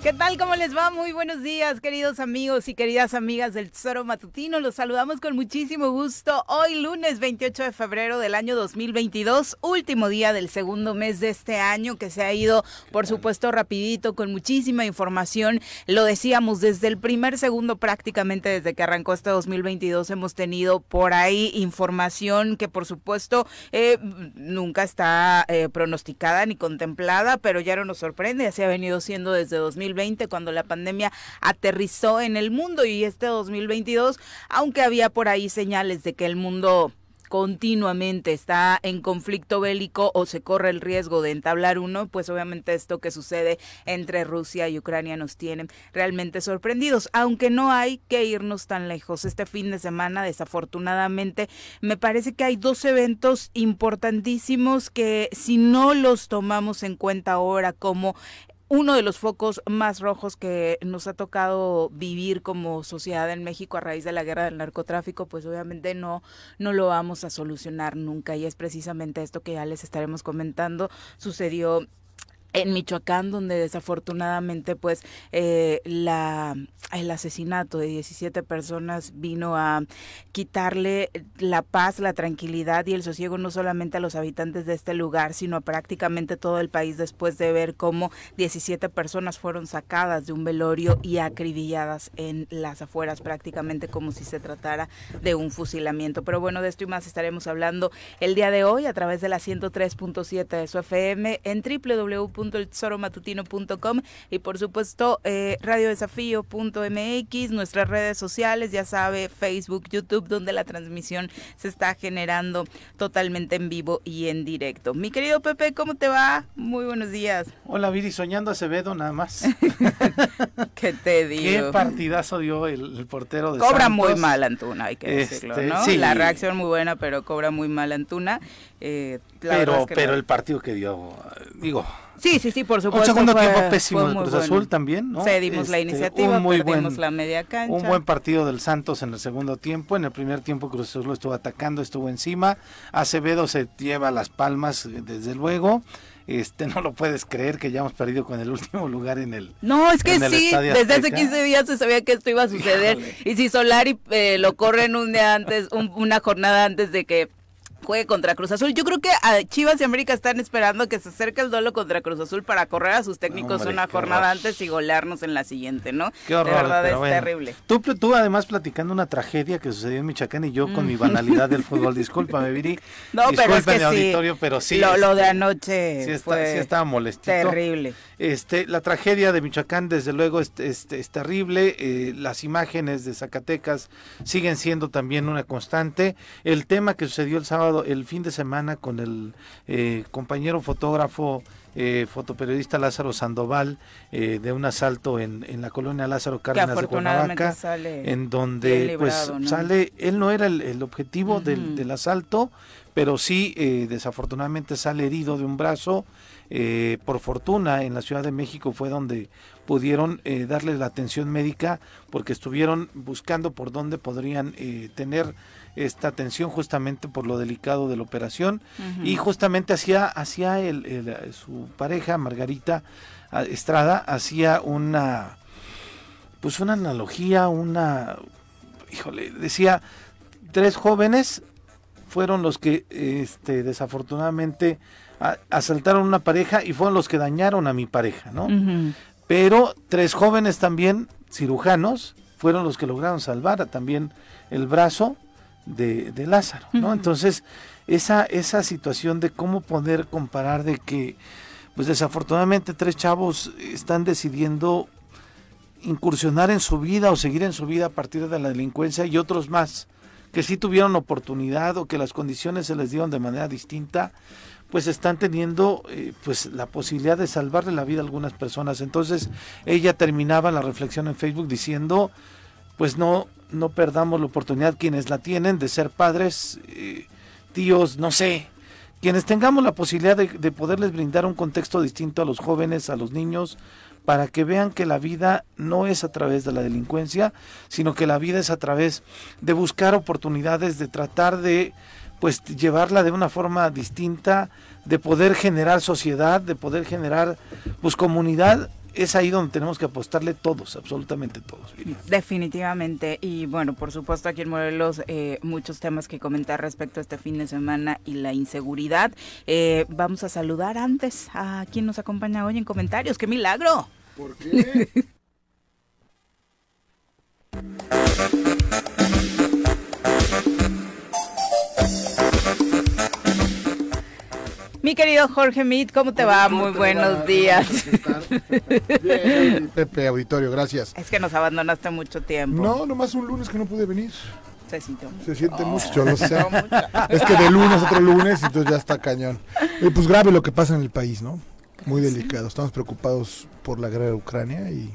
¿Qué tal? ¿Cómo les va? Muy buenos días, queridos amigos y queridas amigas del Tesoro Matutino. Los saludamos con muchísimo gusto. Hoy lunes 28 de febrero del año 2022, último día del segundo mes de este año que se ha ido, por supuesto, rapidito, con muchísima información. Lo decíamos desde el primer segundo prácticamente desde que arrancó este 2022 hemos tenido por ahí información que por supuesto eh, nunca está eh, pronosticada ni contemplada, pero ya no nos sorprende, así ha venido siendo desde 2022 cuando la pandemia aterrizó en el mundo y este 2022, aunque había por ahí señales de que el mundo continuamente está en conflicto bélico o se corre el riesgo de entablar uno, pues obviamente esto que sucede entre Rusia y Ucrania nos tiene realmente sorprendidos, aunque no hay que irnos tan lejos. Este fin de semana, desafortunadamente, me parece que hay dos eventos importantísimos que si no los tomamos en cuenta ahora como uno de los focos más rojos que nos ha tocado vivir como sociedad en México a raíz de la guerra del narcotráfico, pues obviamente no, no lo vamos a solucionar nunca. Y es precisamente esto que ya les estaremos comentando. Sucedió en Michoacán, donde desafortunadamente pues eh, el asesinato de 17 personas vino a quitarle la paz, la tranquilidad y el sosiego no solamente a los habitantes de este lugar, sino a prácticamente todo el país después de ver cómo 17 personas fueron sacadas de un velorio y acribilladas en las afueras, prácticamente como si se tratara de un fusilamiento. Pero bueno, de esto y más estaremos hablando el día de hoy a través de la 103.7 de su FM en www www.eltesoromatutino.com y por supuesto eh, radiodesafío.mx, nuestras redes sociales, ya sabe, Facebook, YouTube, donde la transmisión se está generando totalmente en vivo y en directo. Mi querido Pepe, ¿cómo te va? Muy buenos días. Hola Viri, soñando Acevedo nada más. ¿Qué te digo? Qué partidazo dio el, portero de Cobra muy mal Antuna, hay que decirlo, este, ¿no? La reacción muy buena, pero cobra muy mal Antuna. Eh, pero pero el partido que dio, digo, Sí, sí, sí, por supuesto. Un segundo tiempo pésimo de Cruz Azul también, ¿no? Cedimos la este, iniciativa, muy perdimos la media cancha. Un buen partido del Santos en el segundo tiempo. En el primer tiempo Cruz Azul lo estuvo atacando, estuvo encima. Acevedo se lleva las palmas, desde luego. Este, no lo puedes creer que ya hemos perdido con el último lugar en el No, es que sí, desde hace 15 días se sabía que esto iba a suceder. Y si Solari eh, lo corren un día antes, una jornada antes de que juegue contra Cruz Azul. Yo creo que a Chivas y América están esperando que se acerque el duelo contra Cruz Azul para correr a sus técnicos una jornada antes y golearnos en la siguiente, ¿no? Qué horror, de verdad es terrible. Tú, tú además platicando una tragedia que sucedió en Michoacán y yo con mi mm. banalidad del fútbol, discúlpame, Viri. No, pero es que auditorio, pero sí. Lo, de anoche sí, fue sí estaba molestito. Terrible. Este, la tragedia de Michoacán, desde luego, es, es, terrible. Eh, las imágenes de Zacatecas siguen siendo también una constante. El tema que sucedió el sábado, el fin de semana, con el eh, compañero fotógrafo, eh, fotoperiodista Lázaro Sandoval, de un asalto en, en la colonia Lázaro Cárdenas de Cuernavaca, en donde pues sale, él no era el, objetivo del, del, asalto, pero sí desafortunadamente sale herido de un brazo. Eh, por fortuna en la Ciudad de México fue donde pudieron eh, darle la atención médica porque estuvieron buscando por dónde podrían eh, tener esta atención justamente por lo delicado de la operación. Y justamente hacía hacía el, su pareja Margarita ah, Estrada hacía una pues una analogía una híjole decía tres jóvenes fueron los que este desafortunadamente asaltaron una pareja y fueron los que dañaron a mi pareja, ¿no? Pero tres jóvenes también, cirujanos, fueron los que lograron salvar también el brazo de, Lázaro, ¿no? Entonces, esa, esa situación de cómo poder comparar de que, pues desafortunadamente tres chavos están decidiendo incursionar en su vida o seguir en su vida a partir de la delincuencia y otros más que sí tuvieron oportunidad o que las condiciones se les dieron de manera distinta, pues están teniendo eh, pues la posibilidad de salvarle la vida a algunas personas. Entonces ella terminaba la reflexión en Facebook diciendo, pues no, no perdamos la oportunidad quienes la tienen de ser padres, eh, tíos, no sé, quienes tengamos la posibilidad de, de poderles brindar un contexto distinto a los jóvenes, a los niños, para que vean que la vida no es a través de la delincuencia, sino que la vida es a través de buscar oportunidades, de tratar de pues llevarla de una forma distinta, de poder generar sociedad, de poder generar pues comunidad es ahí donde tenemos que apostarle todos, absolutamente todos. Definitivamente. Y bueno, por supuesto aquí en Morelos eh, muchos temas que comentar respecto a este fin de semana y la inseguridad. Eh, vamos a saludar antes a quien nos acompaña hoy en comentarios. ¡Qué milagro! ¿Por qué? Mi querido Jorge Mit, ¿cómo te va? Muy buenos días. Bien, Pepe Auditorio, gracias. Es que nos abandonaste mucho tiempo. No, nomás un lunes que no pude venir. Se sintió mucho. Se siente mucho, lo sé. Es que de lunes a otro lunes, entonces ya está cañón. Y pues grave lo que pasa en el país, ¿no? Muy delicado. Estamos preocupados por la guerra de Ucrania y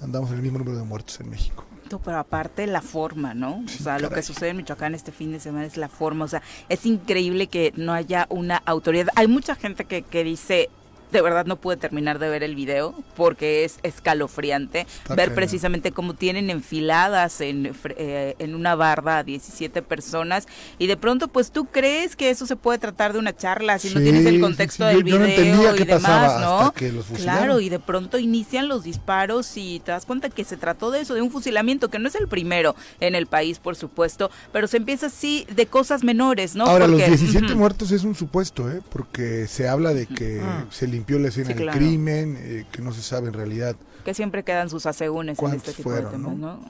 andamos en el mismo número de muertos en México pero aparte la forma, ¿no? o sea, lo que sucede en Michoacán este fin de semana es la forma, o sea, es increíble que no haya una autoridad. Hay mucha gente que, que dice, de verdad no pude terminar de ver el video porque es escalofriante ver precisamente cómo tienen enfiladas en, eh, en una barda a 17 personas y de pronto pues tú crees que eso se puede tratar de una charla si no tienes el contexto del video y demás, ¿no? claro, y de pronto inician los disparos y te das cuenta que se trató de eso, de un fusilamiento que no es el primero en el país, por supuesto, pero se empieza así de cosas menores, ¿no? Ahora, los 17 muertos es un supuesto, ¿eh? Porque se habla de que se limpió la escena del crimen, eh, que no se sabe en realidad. Que siempre quedan sus asegúnes en este tipo de temas, ¿no?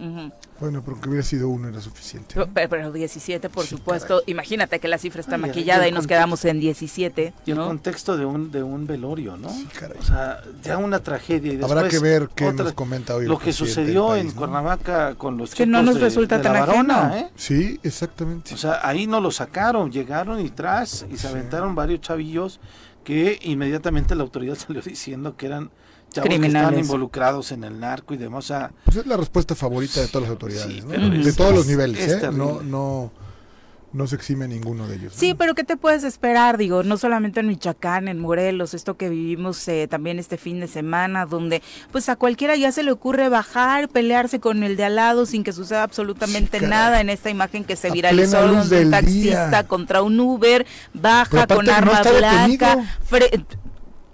Bueno, pero que hubiera sido uno era suficiente. Pero, 17, por supuesto. Imagínate que la cifra está maquillada y, nos quedamos en 17. Y el contexto de un, de un velorio, ¿no? O sea, ya una tragedia. Y Habrá que ver qué nos comenta hoy. Lo que sucedió en Cuernavaca con los Que no nos resulta tan ajeno. ¿eh? Sí, exactamente. O sea, ahí no lo sacaron, llegaron y tras y se aventaron varios chavillos que inmediatamente la autoridad salió diciendo que eran chavos que estaban involucrados en el narco y demás. O pues es la respuesta favorita de todas las autoridades, de todos los niveles, ¿eh? no, no, no se exime ninguno de ellos. Sí, pero ¿qué te puedes esperar? Digo, no solamente en Michoacán, en Morelos, esto que vivimos eh, también este fin de semana, donde pues a cualquiera ya se le ocurre bajar, pelearse con el de al lado sin que suceda absolutamente nada en esta imagen que se viralizó donde un taxista contra un Uber baja con arma blanca.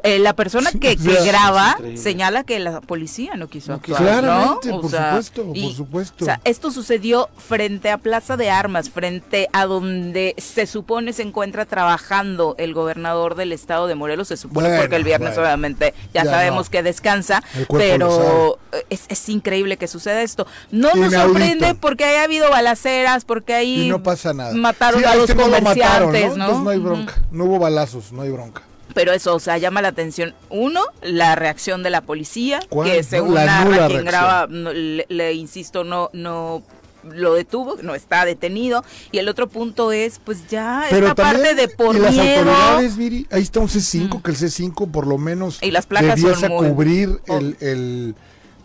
Eh, la persona que, graba señala que la policía no quiso actuar, ¿no? por supuesto, por supuesto. O sea, esto sucedió frente a Plaza de Armas, frente a donde se supone se encuentra trabajando el gobernador del estado de Morelos, se supone porque el viernes obviamente ya, sabemos que descansa, pero es, increíble que suceda esto. No nos sorprende porque haya habido balaceras, porque ahí no pasa nada. mataron a los comerciantes, ¿no? no hay bronca, no hubo balazos, no hay bronca pero eso, o sea, llama la atención. Uno, la reacción de la policía, que según narra quien graba, le, insisto, no, no lo detuvo, no está detenido. Y el otro punto es, pues ya Pero esta parte de por y las autoridades, Miri, ahí está un C5, que el C5 por lo menos y las placas debiese cubrir el, el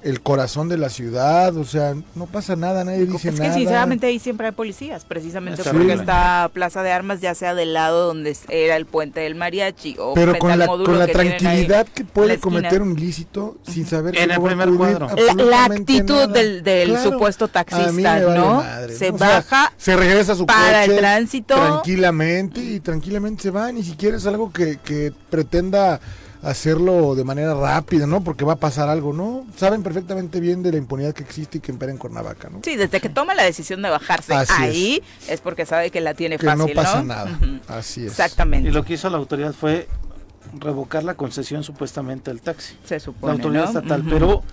el corazón de la ciudad, o sea, no pasa nada, nadie dice nada. Es que sinceramente ahí siempre hay policías, precisamente porque está Plaza de Armas, ya sea del lado donde era el puente del mariachi o Pero con la, con la tranquilidad que puede cometer un ilícito sin saber en el primer cuadro. La, actitud del, supuesto taxista, ¿no? se baja, se regresa a su para el tránsito. tranquilamente y tranquilamente se va, ni siquiera es algo que, que pretenda hacerlo de manera rápida, ¿no? Porque va a pasar algo, ¿no? Saben perfectamente bien de la impunidad que existe y que impera en Cuernavaca, ¿no? Sí, desde que toma la decisión de bajarse ahí es. porque sabe que la tiene fácil, no pasa nada. Así es. Exactamente. Y lo que hizo la autoridad fue revocar la concesión supuestamente del taxi. Se supone, La autoridad estatal, pero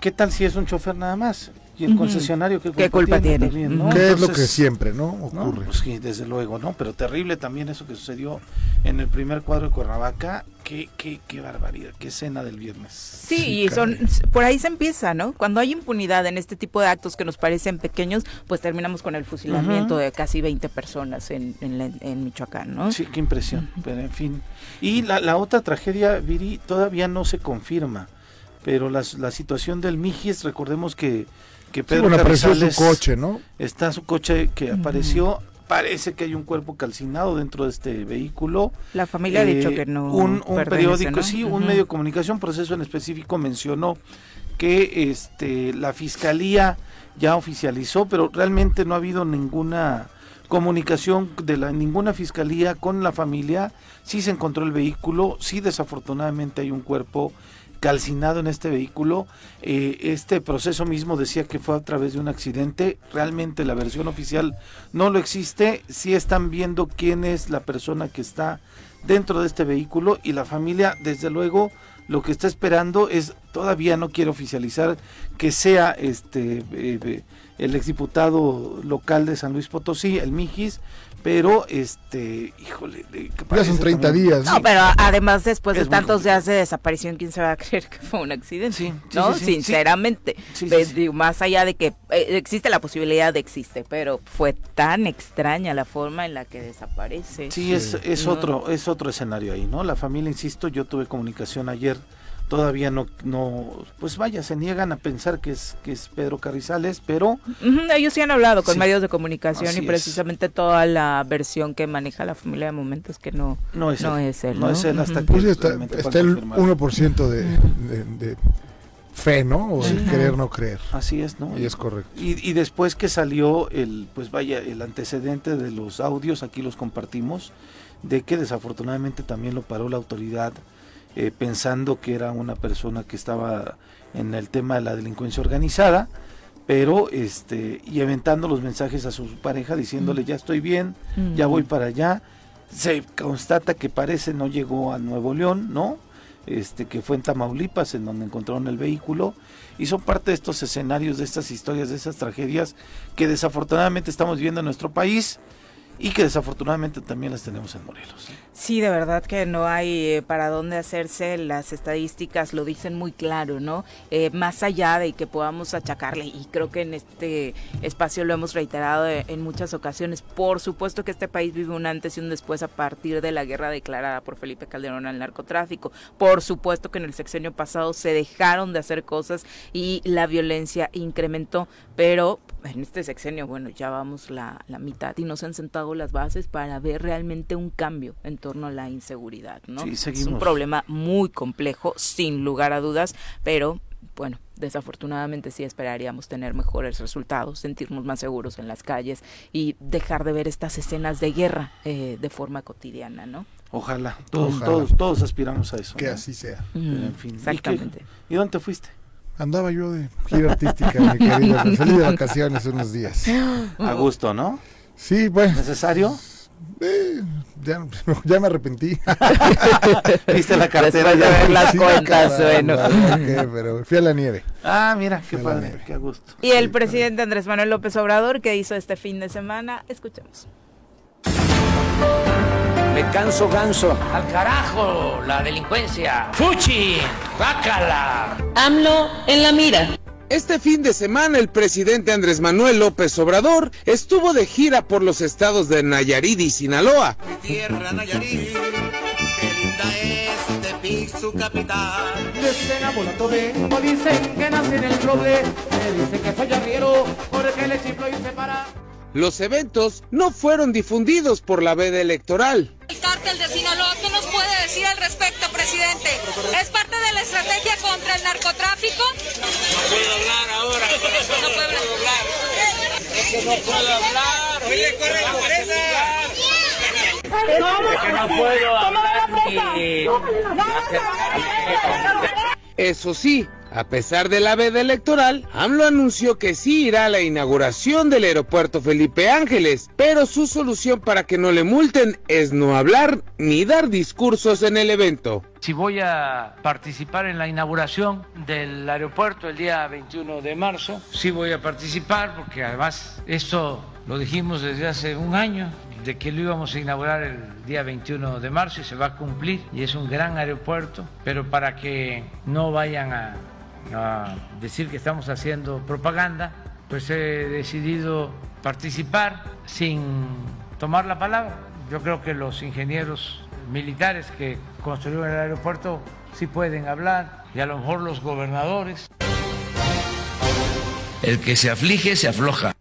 ¿qué tal si es un chofer nada más? Y el concesionario qué culpa, tiene, ¿Qué es lo que siempre no ocurre pues desde luego no pero terrible también eso que sucedió en el primer cuadro de Cuernavaca. Qué qué qué barbaridad qué escena del viernes. Sí, y son por ahí se empieza no cuando hay impunidad en este tipo de actos que nos parecen pequeños pues terminamos con el fusilamiento de casi 20 personas en, en, Michoacán no sí qué impresión pero en fin. Y la, la otra tragedia Viri todavía no se confirma pero la, la situación del Mijis recordemos que que Pedro sí, su coche, ¿no? Está su coche que apareció. Parece que hay un cuerpo calcinado dentro de este vehículo. La familia ha dicho eh, que no. Un, periódico, sí, un medio de comunicación, proceso en específico mencionó que este la fiscalía ya oficializó, pero realmente no ha habido ninguna comunicación de la ninguna fiscalía con la familia. Sí se encontró el vehículo, sí desafortunadamente hay un cuerpo calcinado en este vehículo. Eh, este proceso mismo decía que fue a través de un accidente. Realmente la versión oficial no lo existe. Sí están viendo quién es la persona que está dentro de este vehículo y la familia, desde luego, lo que está esperando es, todavía no quiere oficializar que sea este eh, el exdiputado local de San Luis Potosí, el Mijis, pero este, híjole, ya son 30 días. No, pero además después de tantos días de desaparición, ¿quién se va a creer que fue un accidente? Sí, ¿no? Sinceramente, más allá de que eh, existe la posibilidad de existe, pero fue tan extraña la forma en la que desaparece. Sí, es, es otro es otro escenario ahí, ¿no? La familia, insisto, yo tuve comunicación ayer todavía no, no, pues vaya, se niegan a pensar que es, que es Pedro Carrizales, pero... ellos sí han hablado con medios de comunicación y precisamente toda la versión que maneja la familia de momentos que no, no, es, él, no, es él. hasta que pues está, el 1% de, de, fe, ¿no? O el creer no creer. Así es, ¿no? Y es correcto. Y, y después que salió el, pues vaya, el antecedente de los audios, aquí los compartimos, de que desafortunadamente también lo paró la autoridad eh, pensando que era una persona que estaba en el tema de la delincuencia organizada, pero este y aventando los mensajes a su pareja diciéndole mm. ya estoy bien, ya voy mm. para allá. Se constata que parece no llegó a Nuevo León, ¿no? Este que fue en Tamaulipas en donde encontraron el vehículo y son parte de estos escenarios, de estas historias, de esas tragedias que desafortunadamente estamos viendo en nuestro país y que desafortunadamente también las tenemos en Morelos. Sí, de verdad que no hay eh, para dónde hacerse, las estadísticas lo dicen muy claro, ¿no? Eh, más allá de que podamos achacarle, y creo que en este espacio lo hemos reiterado en muchas ocasiones, por supuesto que este país vive un antes y un después a partir de la guerra declarada por Felipe Calderón al narcotráfico, por supuesto que en el sexenio pasado se dejaron de hacer cosas y la violencia incrementó, pero en este sexenio, bueno, ya vamos la, la mitad y nos han sentado las bases para ver realmente un cambio en torno a la inseguridad, ¿no? es un problema muy complejo, sin lugar a dudas, pero bueno, desafortunadamente sí esperaríamos tener mejores resultados, sentirnos más seguros en las calles y dejar de ver estas escenas de guerra eh, de forma cotidiana, ¿no? Ojalá, todos, todos, todos aspiramos a eso. Que así sea. en fin. Exactamente. ¿Y, dónde fuiste? Andaba yo de gira artística, mi querido. Salí de vacaciones unos días. A gusto, ¿no? Sí, bueno. ¿Necesario? Eh, ya, ya, me arrepentí. ¿Viste la cartera? ya ver las cuentas, bueno. pero fui a la nieve. Ah, mira, qué padre, qué gusto. Y el presidente Andrés Manuel López Obrador, ¿qué hizo este fin de semana? Escuchemos. Me canso ganso. Al carajo, la delincuencia. Fuchi, bácala. AMLO en la mira. Este fin de semana el presidente Andrés Manuel López Obrador estuvo de gira por los estados de Nayarit y Sinaloa. tierra Nayarit, qué linda es Tepic su capital. De dicen que nace en el roble, me dicen que soy arriero, porque le chiflo y se para. Los eventos no fueron difundidos por la veda electoral. El cártel de Sinaloa, ¿qué nos puede decir al respecto, presidente? ¿Es parte de la estrategia contra el narcotráfico? No puedo hablar ahora. No puedo hablar. Es que no puedo hablar. Oye, corre la presa. ¿Cómo? no puedo hablar Eso sí, a pesar de la veda electoral, AMLO anunció que sí irá a la inauguración del aeropuerto Felipe Ángeles, pero su solución para que no le multen es no hablar ni dar discursos en el evento. Si voy a participar en la inauguración del aeropuerto el día 21 de marzo, sí voy a participar porque además esto lo dijimos desde hace un año, de que lo íbamos a inaugurar el día 21 de marzo y se va a cumplir y es un gran aeropuerto, pero para que no vayan a a decir que estamos haciendo propaganda, pues he decidido participar sin tomar la palabra. Yo creo que los ingenieros militares que construyeron el aeropuerto sí pueden hablar y a lo mejor los gobernadores. El que se aflige se afloja.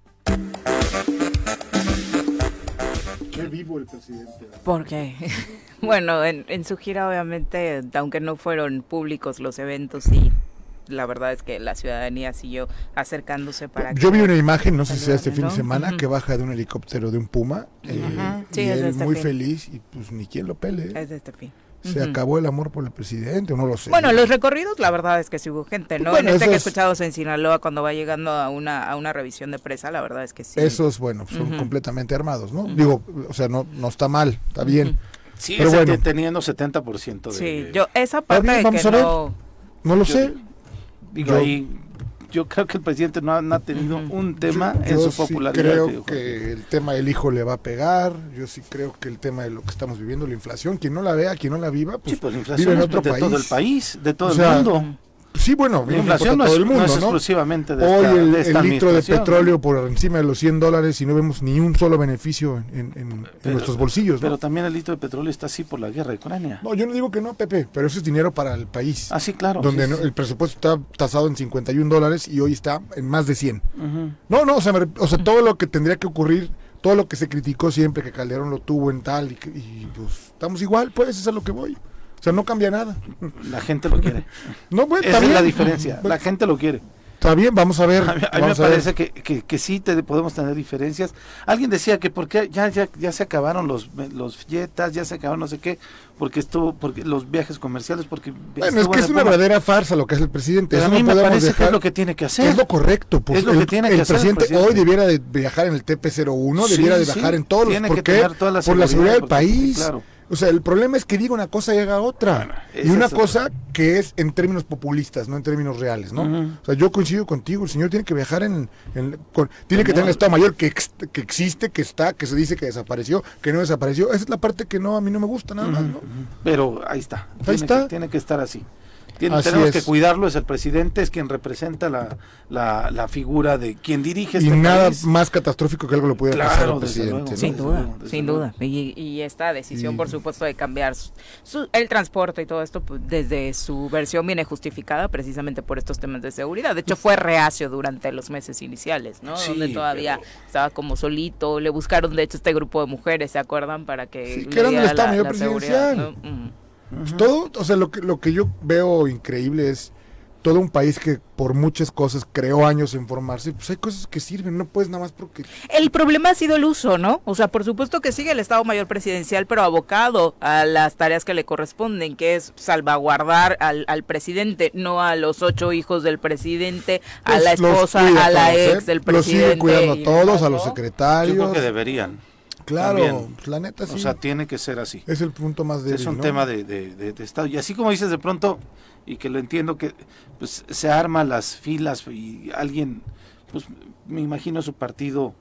Qué vivo el presidente. ¿Por qué? bueno, en, en su gira obviamente, aunque no fueron públicos los eventos, sí la verdad es que la ciudadanía siguió acercándose para... Yo vi una imagen, no sé si sea este fin de semana, que baja de un helicóptero de un Puma, eh, y él este muy feliz, y pues ni quien lo pele. Es de este fin. ¿Se acabó el amor por el presidente o no lo sé? Bueno, los recorridos, la verdad es que sí hubo gente, ¿no? Bueno, en este que he esos- escuchado en Sinaloa, cuando va llegando a una, a una revisión de presa, la verdad es que sí. Esos, bueno, son completamente armados, ¿no? Digo, o sea, no, no está mal, está bien. Sí, Pero bueno. teniendo 70% de... Sí, yo esa parte bien, de vamos que a ver. no... No lo Yo- sé. Digo, Yo- ahí, yo creo que el presidente no ha, no ha tenido un tema en Yo su sí popularidad. creo digo, que el tema del hijo le va a pegar. Yo sí creo que el tema de lo que estamos viviendo, la inflación, quien no la vea, quien no la viva, pues, Sí, pues la vive inflación en otro de país. todo el país, de todo O sea, el mundo. Sí, bueno, La inflación no es, todo el mundo, no es exclusivamente de Hoy esta, el, de esta el litro de petróleo por encima de los 100 dólares y no vemos ni un solo beneficio en, en- en Pero- nuestros bolsillos, ¿no? Pero también el litro de petróleo está así por la guerra de Ucrania. No, yo no digo que no, Pepe, pero eso es dinero para el país. Ah, sí, claro. donde sí, el presupuesto está tasado en 51 dólares y hoy está en más de 100. Ujú. No, no, o sea, me o sea, todo lo que tendría que ocurrir, todo lo que se criticó siempre que Calderón lo tuvo en tal y, que- y, pues estamos igual, pues eso es a lo que voy. O sea, no cambia nada. La gente lo quiere. No, bueno, Esa es la diferencia. La gente lo quiere. Está bien, vamos a ver. A mí, a mí me parece que, que, que sí te, podemos tener diferencias. Alguien decía que porque ya, ya, ya se acabaron los, los ya se acabaron no sé qué, porque estuvo, porque los viajes comerciales, porque Bueno, es que es una verdadera farsa lo que hace el presidente. Pero a Eso mí no me parece que es lo que tiene que hacer. Es lo correcto. Pues, Es lo el, que tiene que el hacer el presidente presidente. hoy debiera de viajar en el TP01, Sí, debiera de sí, viajar en todos los... tiene ¿Por que qué? tener toda la Por la seguridad, del país. claro. O sea, el problema es que diga una cosa y haga otra. Bueno, y una cosa que es en términos populistas, no en términos reales, ¿no? O sea, yo coincido contigo, el señor tiene que viajar en... en- con- tiene que tener el Estado Mayor que, ex- que existe, que está, que se dice que desapareció, que no desapareció. Esa es la parte que no a mí no me gusta nada más, ¿no? Pero ahí está. tiene, está. Que, tiene que estar así. Tiene- Así tenemos es. que cuidarlo, es el presidente, es quien representa la, la, la figura de quien dirige Y este nada país. más catastrófico que algo le pudiera pasar Claro, al desde presidente. luego. ¿no? Sin duda, desde sin luego. duda. Y, y esta decisión, Y- por supuesto, de cambiar su- su- el transporte y todo esto, pues, desde su versión viene justificada precisamente por estos temas de seguridad. De hecho, fue reacio durante los meses iniciales, ¿no? Sí, Donde todavía pero- estaba como solito. Le buscaron, de hecho, este grupo de mujeres, ¿se acuerdan? Para que Sí, que eran Estado la- seguridad, Presidencial. ¿no? Mm. Pues todo, o sea, lo que, lo que yo veo increíble es todo un país que por muchas cosas creó años en formarse, pues hay cosas que sirven, no puedes nada más porque... El problema ha sido el uso, ¿no? O sea, por supuesto que sigue el Estado Mayor Presidencial, pero abocado a las tareas que le corresponden, que es salvaguardar al, al presidente, no a los ocho hijos del presidente, a pues, la los esposa, a la todos, ¿eh? ex del Los presidente. sigue cuidando a todos, a los ¿no? Yo secretarios. creo que deberían. Claro, también. pues, la neta sí. O sea, tiene que ser así. es el punto más débil, es un ¿no? tema de, de- de- de Estado. Y así como dices de pronto, y que lo entiendo, que pues se arma las filas y alguien, pues me imagino su partido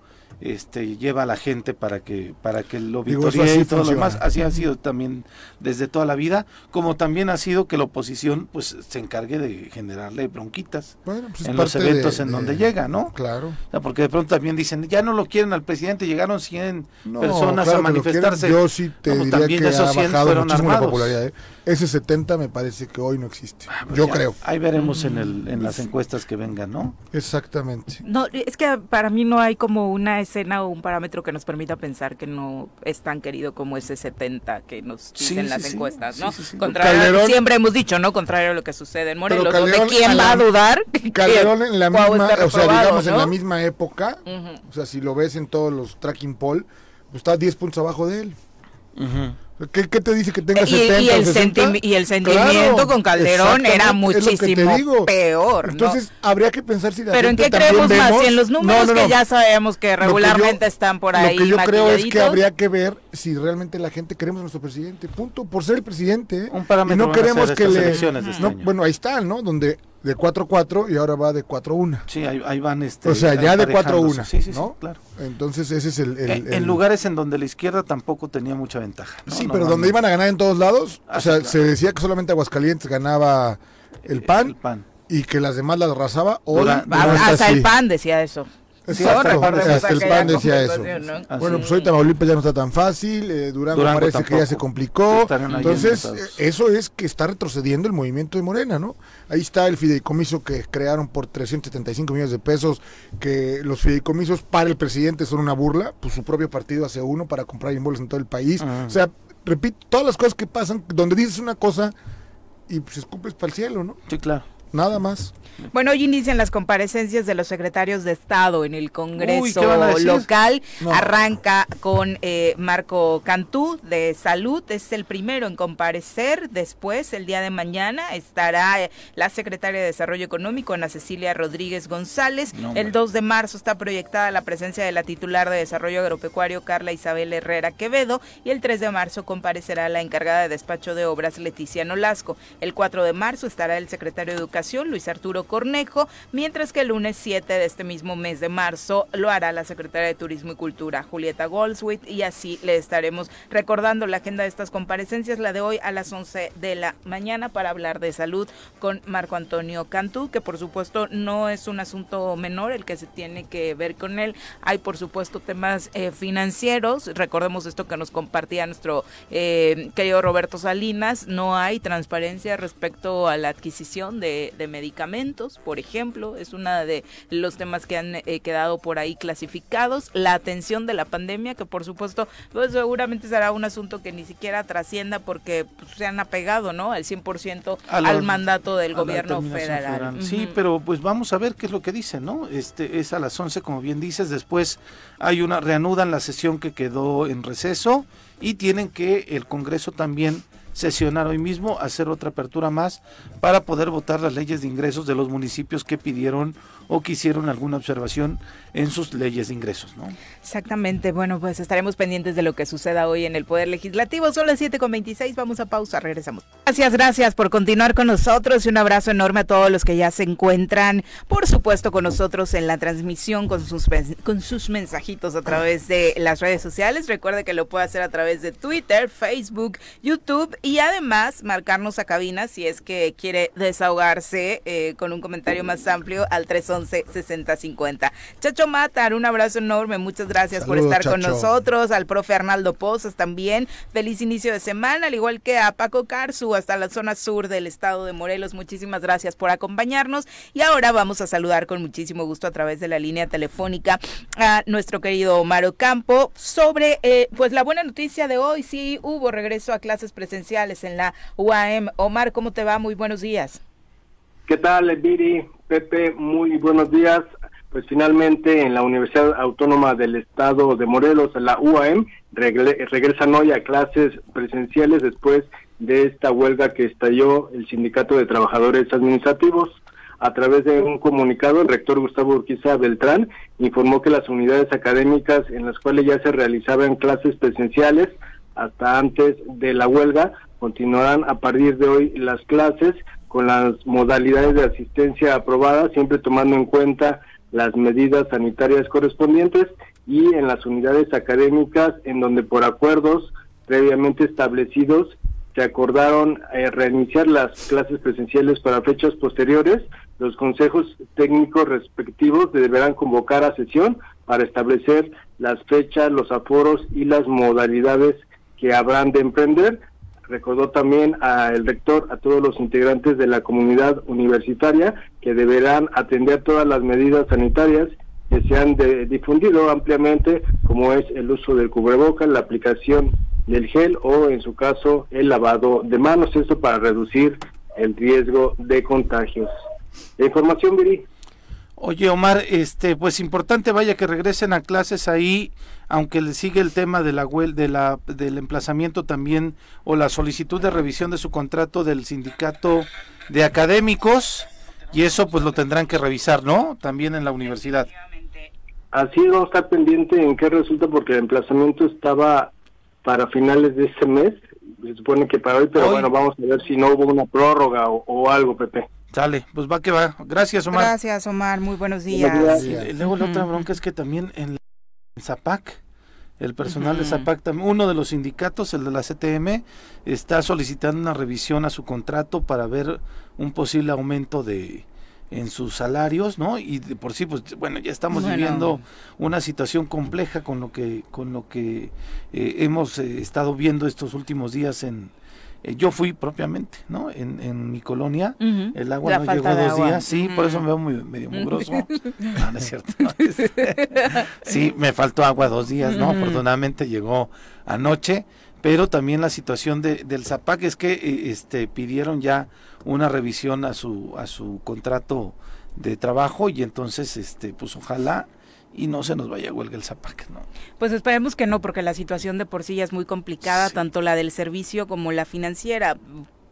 este lleva a la gente para que para que lo así y todo lo demás así ha sido también desde toda la vida como también ha sido que la oposición pues se encargue de generarle bronquitas Bueno, pues es en los de- eventos en de- donde llega no Claro. O sea, porque de pronto también dicen, ya no lo quieren al presidente, llegaron 100 No, personas claro a manifestarse. Yo sí te Como diría también que esos ha 100 bajado fueron la armados. popularidad. ¿eh? Ese 70 me parece que hoy no existe. Pues Yo ya, creo. Ahí veremos en, el, en las encuestas que vengan, ¿no? Exactamente. No, es que para mí no hay como una escena o un parámetro que nos permita pensar que no es tan querido como ese 70 que nos dicen sí, las sí, encuestas, sí, ¿no? sí, sí. Contrario, Calderón- siempre hemos dicho, ¿no? Contrario a lo que sucede en Morelos, donde Calderón quién a va a dudar Calderón en la misma, o sea, digamos en ¿no? la misma época, Ujú. o sea, si lo ves en todos los tracking poll, pues está 10 puntos abajo de él. ¿Qué, qué te dice que tenga Y, 70 y el 60? sentimi- y el sentimiento Claro, con Calderón era muchísimo digo. peor, ¿no? Entonces, habría que pensar si la Pero ¿en qué creemos más? Si en los números No, no, no. que ya sabemos que regularmente yo- están por ahí Lo que yo creo es que habría que ver si realmente la gente queremos a nuestro presidente. Punto. Por ser el presidente. Un parámetro y no queremos que le. este no, año. bueno, ahí está, ¿no? Donde de 4-4 y ahora va de 4-1. Sí, ahí, ahí van este. O sea, ya de 4-1. emparejándose. Sí, sí, sí, ¿no? claro. Entonces, ese es el. el- en, en el- lugares en donde la izquierda tampoco tenía mucha ventaja. ¿no? Sí, pero donde iban a ganar en todos lados. Ah, o sea, sí, claro. se decía que solamente Aguascalientes ganaba el PAN, El PAN. y que las demás las arrasaba. Hoy Dura- no Hasta, hasta el así. PAN decía eso. Recuerdo hasta esa el PAN decía eso. Bueno, es. pues hoy Tamaulipas ya no está tan fácil, eh, Durango, Durango parece que ya se complicó. Entonces, eh, eso es que está retrocediendo el movimiento de Morena, ¿no? Ahí está el fideicomiso que crearon por 375 millones de pesos, que los fideicomisos para el presidente son una burla, pues su propio partido hace uno para comprar inmuebles en todo el país. Ajá. O sea, repito, todas las cosas que pasan, donde dices una cosa y pues escupes para el cielo, ¿no? Sí, claro. Nada más. Bueno, hoy inician las comparecencias de los secretarios de Estado en el Congreso local. No. Arranca con eh, Marco Cantú de Salud, es el primero en comparecer. Después, el día de mañana, estará eh, la secretaria de Desarrollo Económico, Ana Cecilia Rodríguez González. No, el 2 de marzo está proyectada la presencia de la titular de Desarrollo Agropecuario, Carla Isabel Herrera Quevedo. Y el 3 de marzo comparecerá la encargada de despacho de obras, Leticia Nolasco. El 4 de marzo estará el secretario de Educación, Luis Arturo Cornejo, mientras que el lunes 7 de este mismo mes de marzo lo hará la secretaria de Turismo y Cultura, Julieta Goldswit, y así le estaremos recordando la agenda de estas comparecencias, la de hoy a las 11 de la mañana para hablar de salud con Marco Antonio Cantú, que por supuesto no es un asunto menor el que se tiene que ver con él. Hay por supuesto temas eh, financieros, recordemos esto que nos compartía nuestro eh, querido Roberto Salinas, no hay transparencia respecto a la adquisición de, de medicamentos, por ejemplo, es uno de los temas que han eh, quedado por ahí clasificados, la atención de la pandemia, que por supuesto pues, seguramente será un asunto que ni siquiera trascienda porque pues, se han apegado ¿no? al 100% A la- al mandato del gobierno federal. Sí, pero pues vamos a ver qué es lo que dicen, ¿no? Este es a las 11, como bien dices, después hay una reanudan la sesión que quedó en receso y tienen que el Congreso también sesionar hoy mismo, hacer otra apertura más para poder votar las leyes de ingresos de los municipios que pidieron o que hicieron alguna observación en sus leyes de ingresos, ¿no? Exactamente, bueno, pues estaremos pendientes de lo que suceda hoy en el Poder Legislativo. Son las 7.26, vamos a pausa, regresamos. Gracias, gracias por continuar con nosotros y un abrazo enorme a todos los que ya se encuentran, por supuesto, con nosotros en la transmisión con sus, con sus mensajitos a través de las redes sociales. Recuerde que lo puede hacer a través de Twitter, Facebook, YouTube y además marcarnos a cabina si es que quiere desahogarse eh, con un comentario más amplio al 311-6050. Chacho Matar, un abrazo enorme, muchas gracias por estar con nosotros, al profe Arnaldo Pozas también, feliz inicio de semana, al igual que a Paco Carzu hasta la zona sur del estado de Morelos, muchísimas gracias por acompañarnos y ahora vamos a saludar con muchísimo gusto a través de la línea telefónica a nuestro querido Omar Ocampo sobre eh, pues la buena noticia de hoy, sí hubo regreso a clases presenciales en la UAM. Omar, ¿cómo te va? Muy buenos días. ¿Qué tal, Viri? Pepe, muy buenos días. Pues finalmente en la Universidad Autónoma del Estado de Morelos, la UAM, regresan hoy a clases presenciales después de esta huelga que estalló el Sindicato de Trabajadores Administrativos. A través de un comunicado, el rector Gustavo Urquiza Beltrán informó que las unidades académicas en las cuales ya se realizaban clases presenciales hasta antes de la huelga continuarán a partir de hoy las clases con las modalidades de asistencia aprobadas, siempre tomando en cuenta las medidas sanitarias correspondientes y en las unidades académicas en donde por acuerdos previamente establecidos se acordaron eh, reiniciar las clases presenciales para fechas posteriores. Los consejos técnicos respectivos deberán convocar a sesión para establecer las fechas, los aforos y las modalidades que habrán de emprender. Recordó también al rector, a todos los integrantes de la comunidad universitaria, que deberán atender todas las medidas sanitarias que se han de- difundido ampliamente, como es el uso del cubrebocas, la aplicación del gel o, en su caso, el lavado de manos, esto para reducir el riesgo de contagios. La información, Viri. Oye, Omar, este, pues importante, vaya que regresen a clases ahí, aunque le sigue el tema de la huel, de la, del emplazamiento también o la solicitud de revisión de su contrato del sindicato de académicos y eso pues lo tendrán que revisar, ¿no? También en la universidad. Así vamos a estar pendiente en qué resulta porque el emplazamiento estaba para finales de este mes, se supone que para hoy, pero Hoy. bueno, vamos a ver si no hubo una prórroga o, o algo, Pepe. Sale, pues va que va. Gracias, Omar. Gracias, Omar. Muy buenos Buenos días. Y luego la otra bronca es que también en, la- en Zapac, el personal de. Zapac, también, uno de los sindicatos, el de la CTM, está solicitando una revisión a su contrato para ver un posible aumento de en sus salarios, ¿no? Y de por sí, pues bueno, ya estamos Bueno. viviendo una situación compleja con lo que con lo que eh, hemos eh, estado viendo estos últimos días en eh, yo fui propiamente, ¿no? En, en mi colonia, el agua La no llegó dos agua. días, sí, por eso me veo muy, medio mugroso. No, no es cierto. sí, me faltó agua dos días, ¿no? Afortunadamente llegó anoche, pero también la situación de, del Zapac es que eh, este pidieron ya una revisión a su a su contrato de trabajo y entonces este pues ojalá y no se nos vaya a huelga el Zapac, ¿no? Pues esperemos que no, porque la situación de por sí ya es muy complicada, tanto la del servicio como la financiera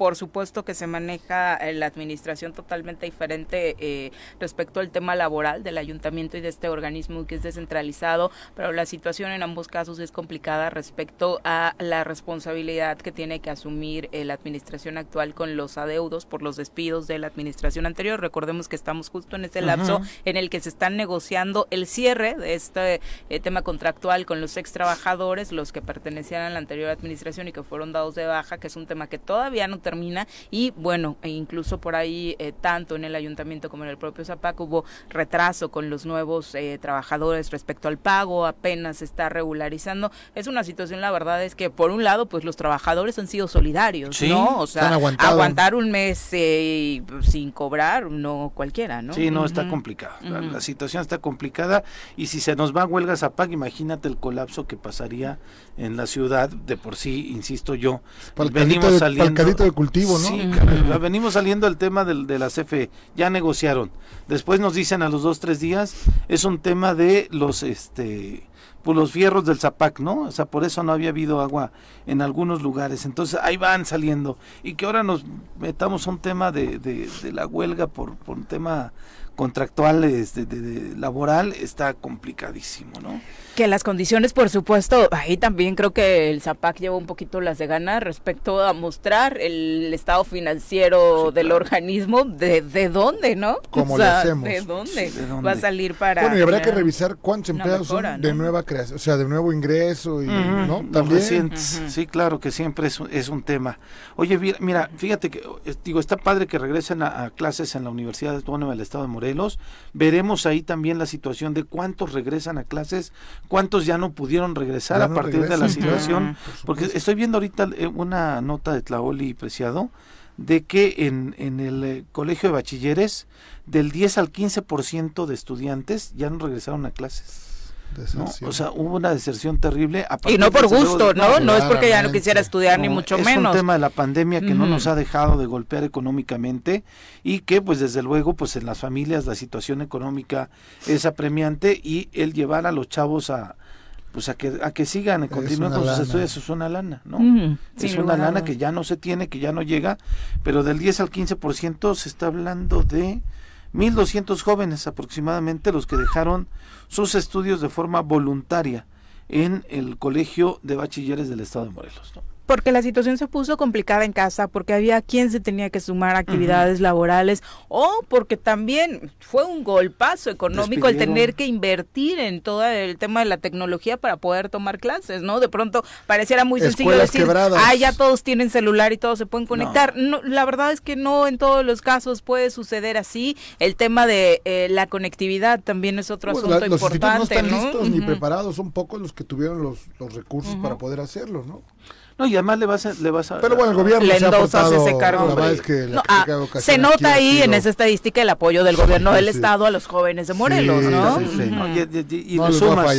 por supuesto que se maneja eh, la administración totalmente diferente eh, respecto al tema laboral del ayuntamiento y de este organismo que es descentralizado, pero la situación en ambos casos es complicada respecto a la responsabilidad que tiene que asumir eh, la administración actual con los adeudos por los despidos de la administración anterior. Recordemos que estamos justo en ese lapso en el que se están negociando el cierre de este tema contractual con los ex trabajadores, los que pertenecían a la anterior administración y que fueron dados de baja, que es un tema que todavía no termina y bueno, e incluso por ahí eh, tanto en el ayuntamiento como en el propio Zapac hubo retraso con los nuevos eh, trabajadores respecto al pago, apenas se está regularizando. Es una situación, la verdad es que por un lado, pues los trabajadores han sido solidarios, ¿no? O sea, aguantar un mes eh, sin cobrar, no cualquiera, ¿no? Sí, no, está complicado. la, situación está complicada y si se nos va a huelga Zapac, imagínate el colapso que pasaría en la ciudad, de por sí, insisto yo, venimos saliendo cultivo, ¿no? Sí, venimos saliendo el tema del, de la CFE, ya negociaron. Después nos dicen a los dos, tres días, es un tema de los, este, pues los fierros del Zapac, ¿no? O sea, por eso no había habido agua en algunos lugares. Entonces ahí van saliendo. Y que ahora nos metamos un tema de, de, de la huelga por, por un tema contractual, este, de, laboral, está complicadísimo, ¿no? Que las condiciones, por supuesto, ahí también creo que el ZAPAC lleva un poquito las de ganar respecto a mostrar el estado financiero del organismo, de, de dónde, ¿no? Como le hacemos. ¿de dónde? va a salir para... Bueno, y habrá que revisar cuántos empleados son de nueva creación, o sea, de nuevo ingreso, y, ¿no? También. Sí, claro que siempre es, es un tema. Oye, mira, fíjate que, eh, digo, está padre que regresen a, clases en la Universidad Autónoma del Estado de Morelos. Veremos ahí también la situación de cuántos regresan a clases cuántos ya no pudieron regresar a partir de la situación, porque estoy viendo ahorita eh, una nota de Tlaoli Preciado de que en, en el eh, colegio de bachilleres del 10 al 15% de estudiantes ya no regresaron a clases. O sea, hubo una deserción terrible. y no por gusto, ¿no? No, es porque ya no quisiera estudiar, ni mucho menos. Es un tema de la pandemia que no nos ha dejado de golpear económicamente y que, pues, desde luego, pues en las familias la situación económica es apremiante y el llevar a los chavos a pues a que a que sigan, continúen con sus estudios, es una lana, ¿no? es una lana que ya no se tiene, que ya no llega, pero del 10 al 15% se está hablando de 1.200 jóvenes aproximadamente los que dejaron sus estudios de forma voluntaria en el Colegio de Bachilleres del Estado de Morelos. Porque la situación se puso complicada en casa, porque había quien se tenía que sumar a actividades laborales o porque también fue un golpazo económico el tener que invertir en todo el tema de la tecnología para poder tomar clases, ¿no? De pronto pareciera muy sencillo decir, ah, ya todos tienen celular y todos se pueden conectar. No. la verdad es que no en todos los casos puede suceder así. El tema de eh, la conectividad también es otro asunto los importante. No están listos ni preparados, son pocos los que tuvieron los, los recursos para poder hacerlo, ¿no? No, y además le vas a... Le vas a Pero bueno, el gobierno le se ese cargo. Ah, se nota ahí en esa estadística el apoyo del gobierno del Estado a los jóvenes de Morelos, ¿no? y, le sumas,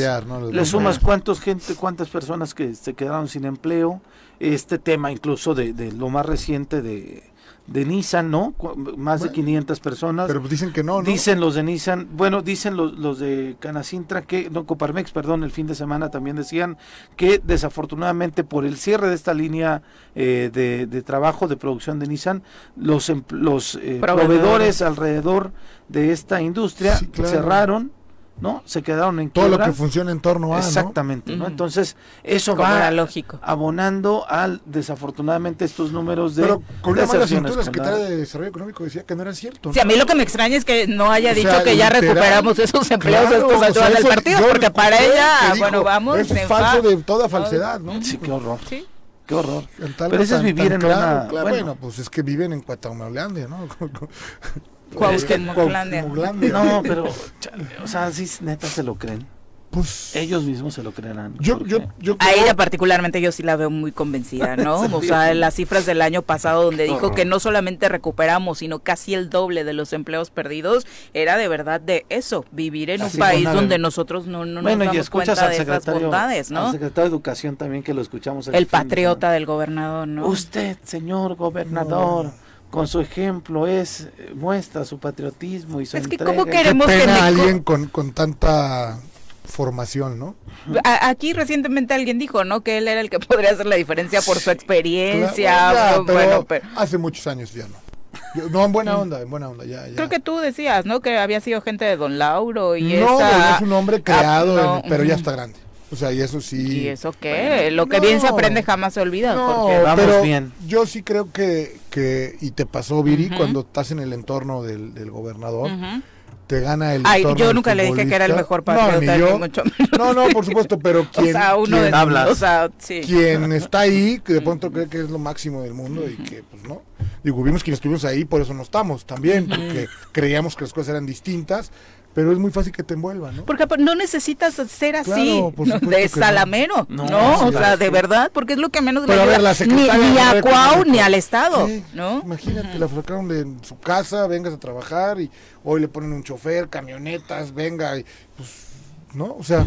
le sumas cuántos gente, cuántas personas que se quedaron sin empleo, este tema incluso de, de lo más reciente de de Nissan, ¿no? Más de 500 personas. Pero dicen que no, ¿no? Dicen los de Nissan, bueno, dicen los, los de Canacintra que, no, Coparmex, perdón, el fin de semana también decían que desafortunadamente por el cierre de esta línea eh, de, de, trabajo de producción de Nissan, los, los eh, proveedores. alrededor de esta industria cerraron ¿no? Se quedaron en Todo lo que funciona en torno a, Exactamente, ¿no? Entonces, eso va lógico. abonando al, desafortunadamente, estos números de Pero con una mala que trae de Desarrollo Económico decía que no era cierto. Sí, a mí lo que me extraña es que no haya dicho que ya recuperamos esos empleos claro, estos del partido, porque para ella, bueno, vamos... Es falso de toda falsedad, ¿no? Sí, qué horror. Sí. Qué horror. Pero eso es vivir en una... bueno, pues es que viven en Cuataumaulandia, ¿no? Cuauhtémoc No, pero, o sea, sí, neta se lo creen. Pues ellos mismos se lo creerán. Yo, yo, yo a ella particularmente yo sí la veo muy convencida, ¿no? o sea, las cifras del año pasado donde dijo que no solamente recuperamos, sino casi el doble de los empleos perdidos, era de verdad de eso, vivir en un país donde nosotros no, no nos damos cuenta de esas bondades, ¿no? El secretario de Educación también que lo escuchamos. El, patriota del gobernador, ¿no? Usted, señor gobernador con su ejemplo es muestra su patriotismo y su es que cómo queremos Qué pena alguien con, con tanta formación, ¿no? aquí recientemente alguien dijo, ¿no? Que él era el que podría hacer la diferencia por su experiencia. bueno, pero... hace muchos años ya no. no, en buena onda, en buena onda, ya, ya. Creo que tú decías, ¿no? Que había sido gente de Don Lauro y no, esa... es un hombre creado, ah, pero ya está grande. O sea, y eso sí. ¿Y eso qué? Lo que bien se aprende jamás se olvida. No, porque... Vamos pero bien. Yo sí creo que, que, y te pasó, Viri, cuando estás en el entorno del, del gobernador, te gana el Ay, yo nunca le dije que era el mejor patriota, no, ni mucho menos. No, no, por supuesto, pero quien, o sea, uno quien, de, habla, o sea, sí. quien está ahí, que de pronto cree que es lo máximo del mundo y que, pues, no. Digo, vimos que estuvimos ahí, por eso no estamos también, porque creíamos que las cosas eran distintas, pero es muy fácil que te envuelvan, ¿no? Porque no necesitas ser así, Claro, de no. salamero, no, No, o sí, sea, de verdad, porque es lo que menos le Pero a ver, ayuda la ni, ni a Cuau ni al Estado, Sí, ¿no? Imagínate, la sacaron de su casa, vengas a trabajar y hoy le ponen un chofer, camionetas, venga, y, pues, ¿no? O sea,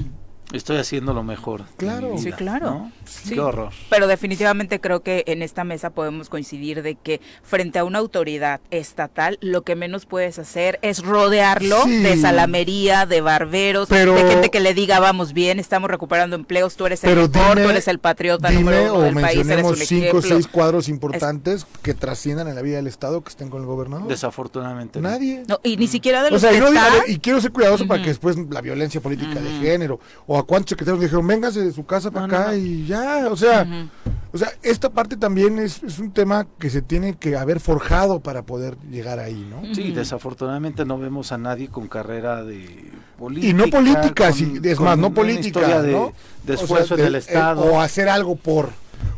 Estoy haciendo lo mejor. Claro. mi Sí, vida, claro. ¿no? Sí. Qué horror. Pero definitivamente creo que en esta mesa podemos coincidir de que frente a una autoridad estatal, lo que menos puedes hacer es rodearlo Sí. de salamería, de barberos, Pero- de gente que le diga vamos bien, estamos recuperando empleos, tú eres el pero mejor, dime, tú eres el patriota dime número uno o del país, eres mencionemos un cinco o seis cuadros importantes que trasciendan en la vida del Estado que estén con el gobernador. Desafortunadamente. Nadie. No, y ni siquiera de O los sea, y, que no están. y quiero ser cuidadoso para que después la violencia política de género, o a cuántos secretarios dijeron, véngase de su casa para No, acá no. y ya, o sea, o sea, esta parte también es, es un tema que se tiene que haber forjado para poder llegar ahí, ¿no? Sí, desafortunadamente no vemos a nadie con carrera de política. Y no política, con- sí, es más, no política, historia de, ¿no? de O sea, esfuerzo en de- el eh, Estado. o hacer algo por,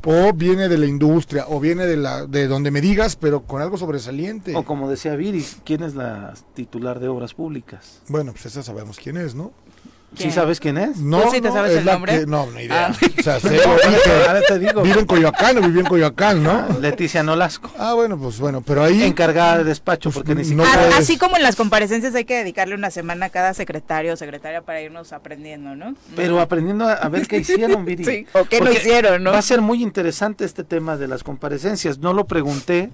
o viene de la industria, o viene de la de donde me digas, pero con algo sobresaliente. O como decía Viri, ¿quién es la titular de obras públicas? Bueno, pues esa sabemos quién es, ¿no? ¿Quién? ¿Sí sabes quién es? No, ¿Tú sí te no, sabes es el nombre? que- no, no idea. Ah. O sea, sé, Ahora te digo. vive en Coyoacán o vivió en Coyoacán, ¿no? Leticia Nolasco, Ah, bueno, pues bueno, pero ahí encargada de despacho, Pues, porque ni no siquiera... Puedes- Así como en las comparecencias hay que dedicarle una semana a cada secretario o secretaria para irnos aprendiendo, ¿no? Pero aprendiendo a, a ver qué hicieron, Viri. Sí, o qué no hicieron, ¿no? Va a ser muy interesante este tema de las comparecencias. No lo pregunté,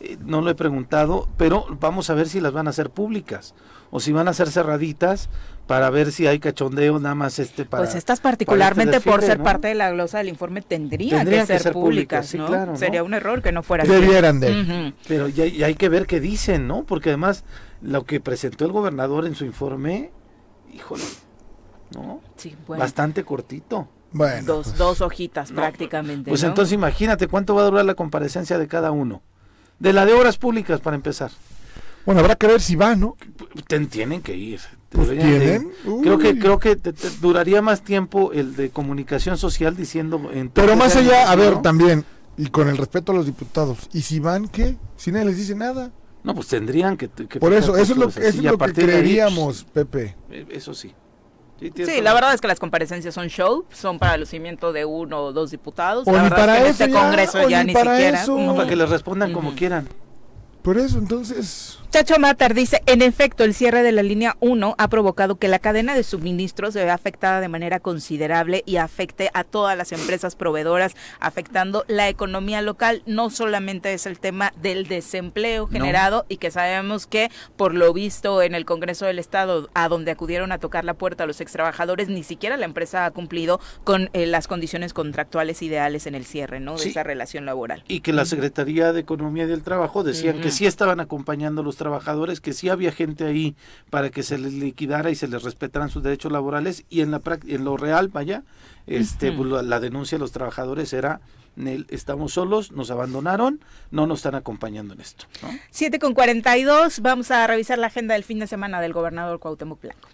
eh, no lo he preguntado, pero vamos a ver si las van a hacer públicas o si van a ser cerraditas para ver si hay cachondeo nada más este para pues estas para particularmente este por ser ¿no? parte de la glosa del informe tendrían, Tendrían que, que ser, ser públicas, públicas, sí, ¿no? claro, ¿no? Sería un error que no fuera así. debieran de. Pero ya, ya hay que ver qué dicen, ¿no? Porque además lo que presentó el gobernador en su informe, híjole, ¿no? Sí, bueno, Bastante cortito. Bueno, dos, dos hojitas prácticamente. Pues ¿no? entonces imagínate cuánto va a durar la comparecencia de cada uno. De la de obras públicas para empezar. bueno, habrá que ver si va, ¿no? Ten- tienen que ir. Pues de tienen. Creo que creo que te- te duraría más tiempo el de comunicación social diciendo en Pero más allá, a ver, también, y con el respeto a los diputados, ¿y si van qué? Si nadie les dice nada. No, pues tendrían que, que Por eso, eso es lo, eso es lo que ahí, creeríamos, Pepe. pues, eh, eso sí. Sí, Sí, la verdad es que las comparecencias son show, son para el lucimiento de uno o dos diputados. O la ni verdad para es que en este ya, congreso ya ni ni para siquiera. eso. No, para que les respondan como Ujú. quieran. Por eso, entonces, Chacho Matar dice, en efecto, el cierre de la línea 1 ha provocado que la cadena de suministros se vea afectada de manera considerable y afecte a todas las empresas proveedoras, afectando la economía local. No solamente es el tema del desempleo generado y que sabemos que, por lo visto en el Congreso del Estado, a donde acudieron a tocar la puerta los extrabajadores, ni siquiera la empresa ha cumplido con eh, las condiciones contractuales ideales en el cierre, ¿no? De Sí. esa relación laboral. Y que la Secretaría de Economía y del Trabajo decían que sí estaban acompañando a los trabajadores, que sí había gente ahí para que se les liquidara y se les respetaran sus derechos laborales y en la en lo real, vaya, este pues, la, la denuncia de los trabajadores era estamos solos, nos abandonaron, no nos están acompañando en esto. ¿no? 7 con 42, vamos a revisar la agenda del fin de semana del gobernador Cuauhtémoc Blanco.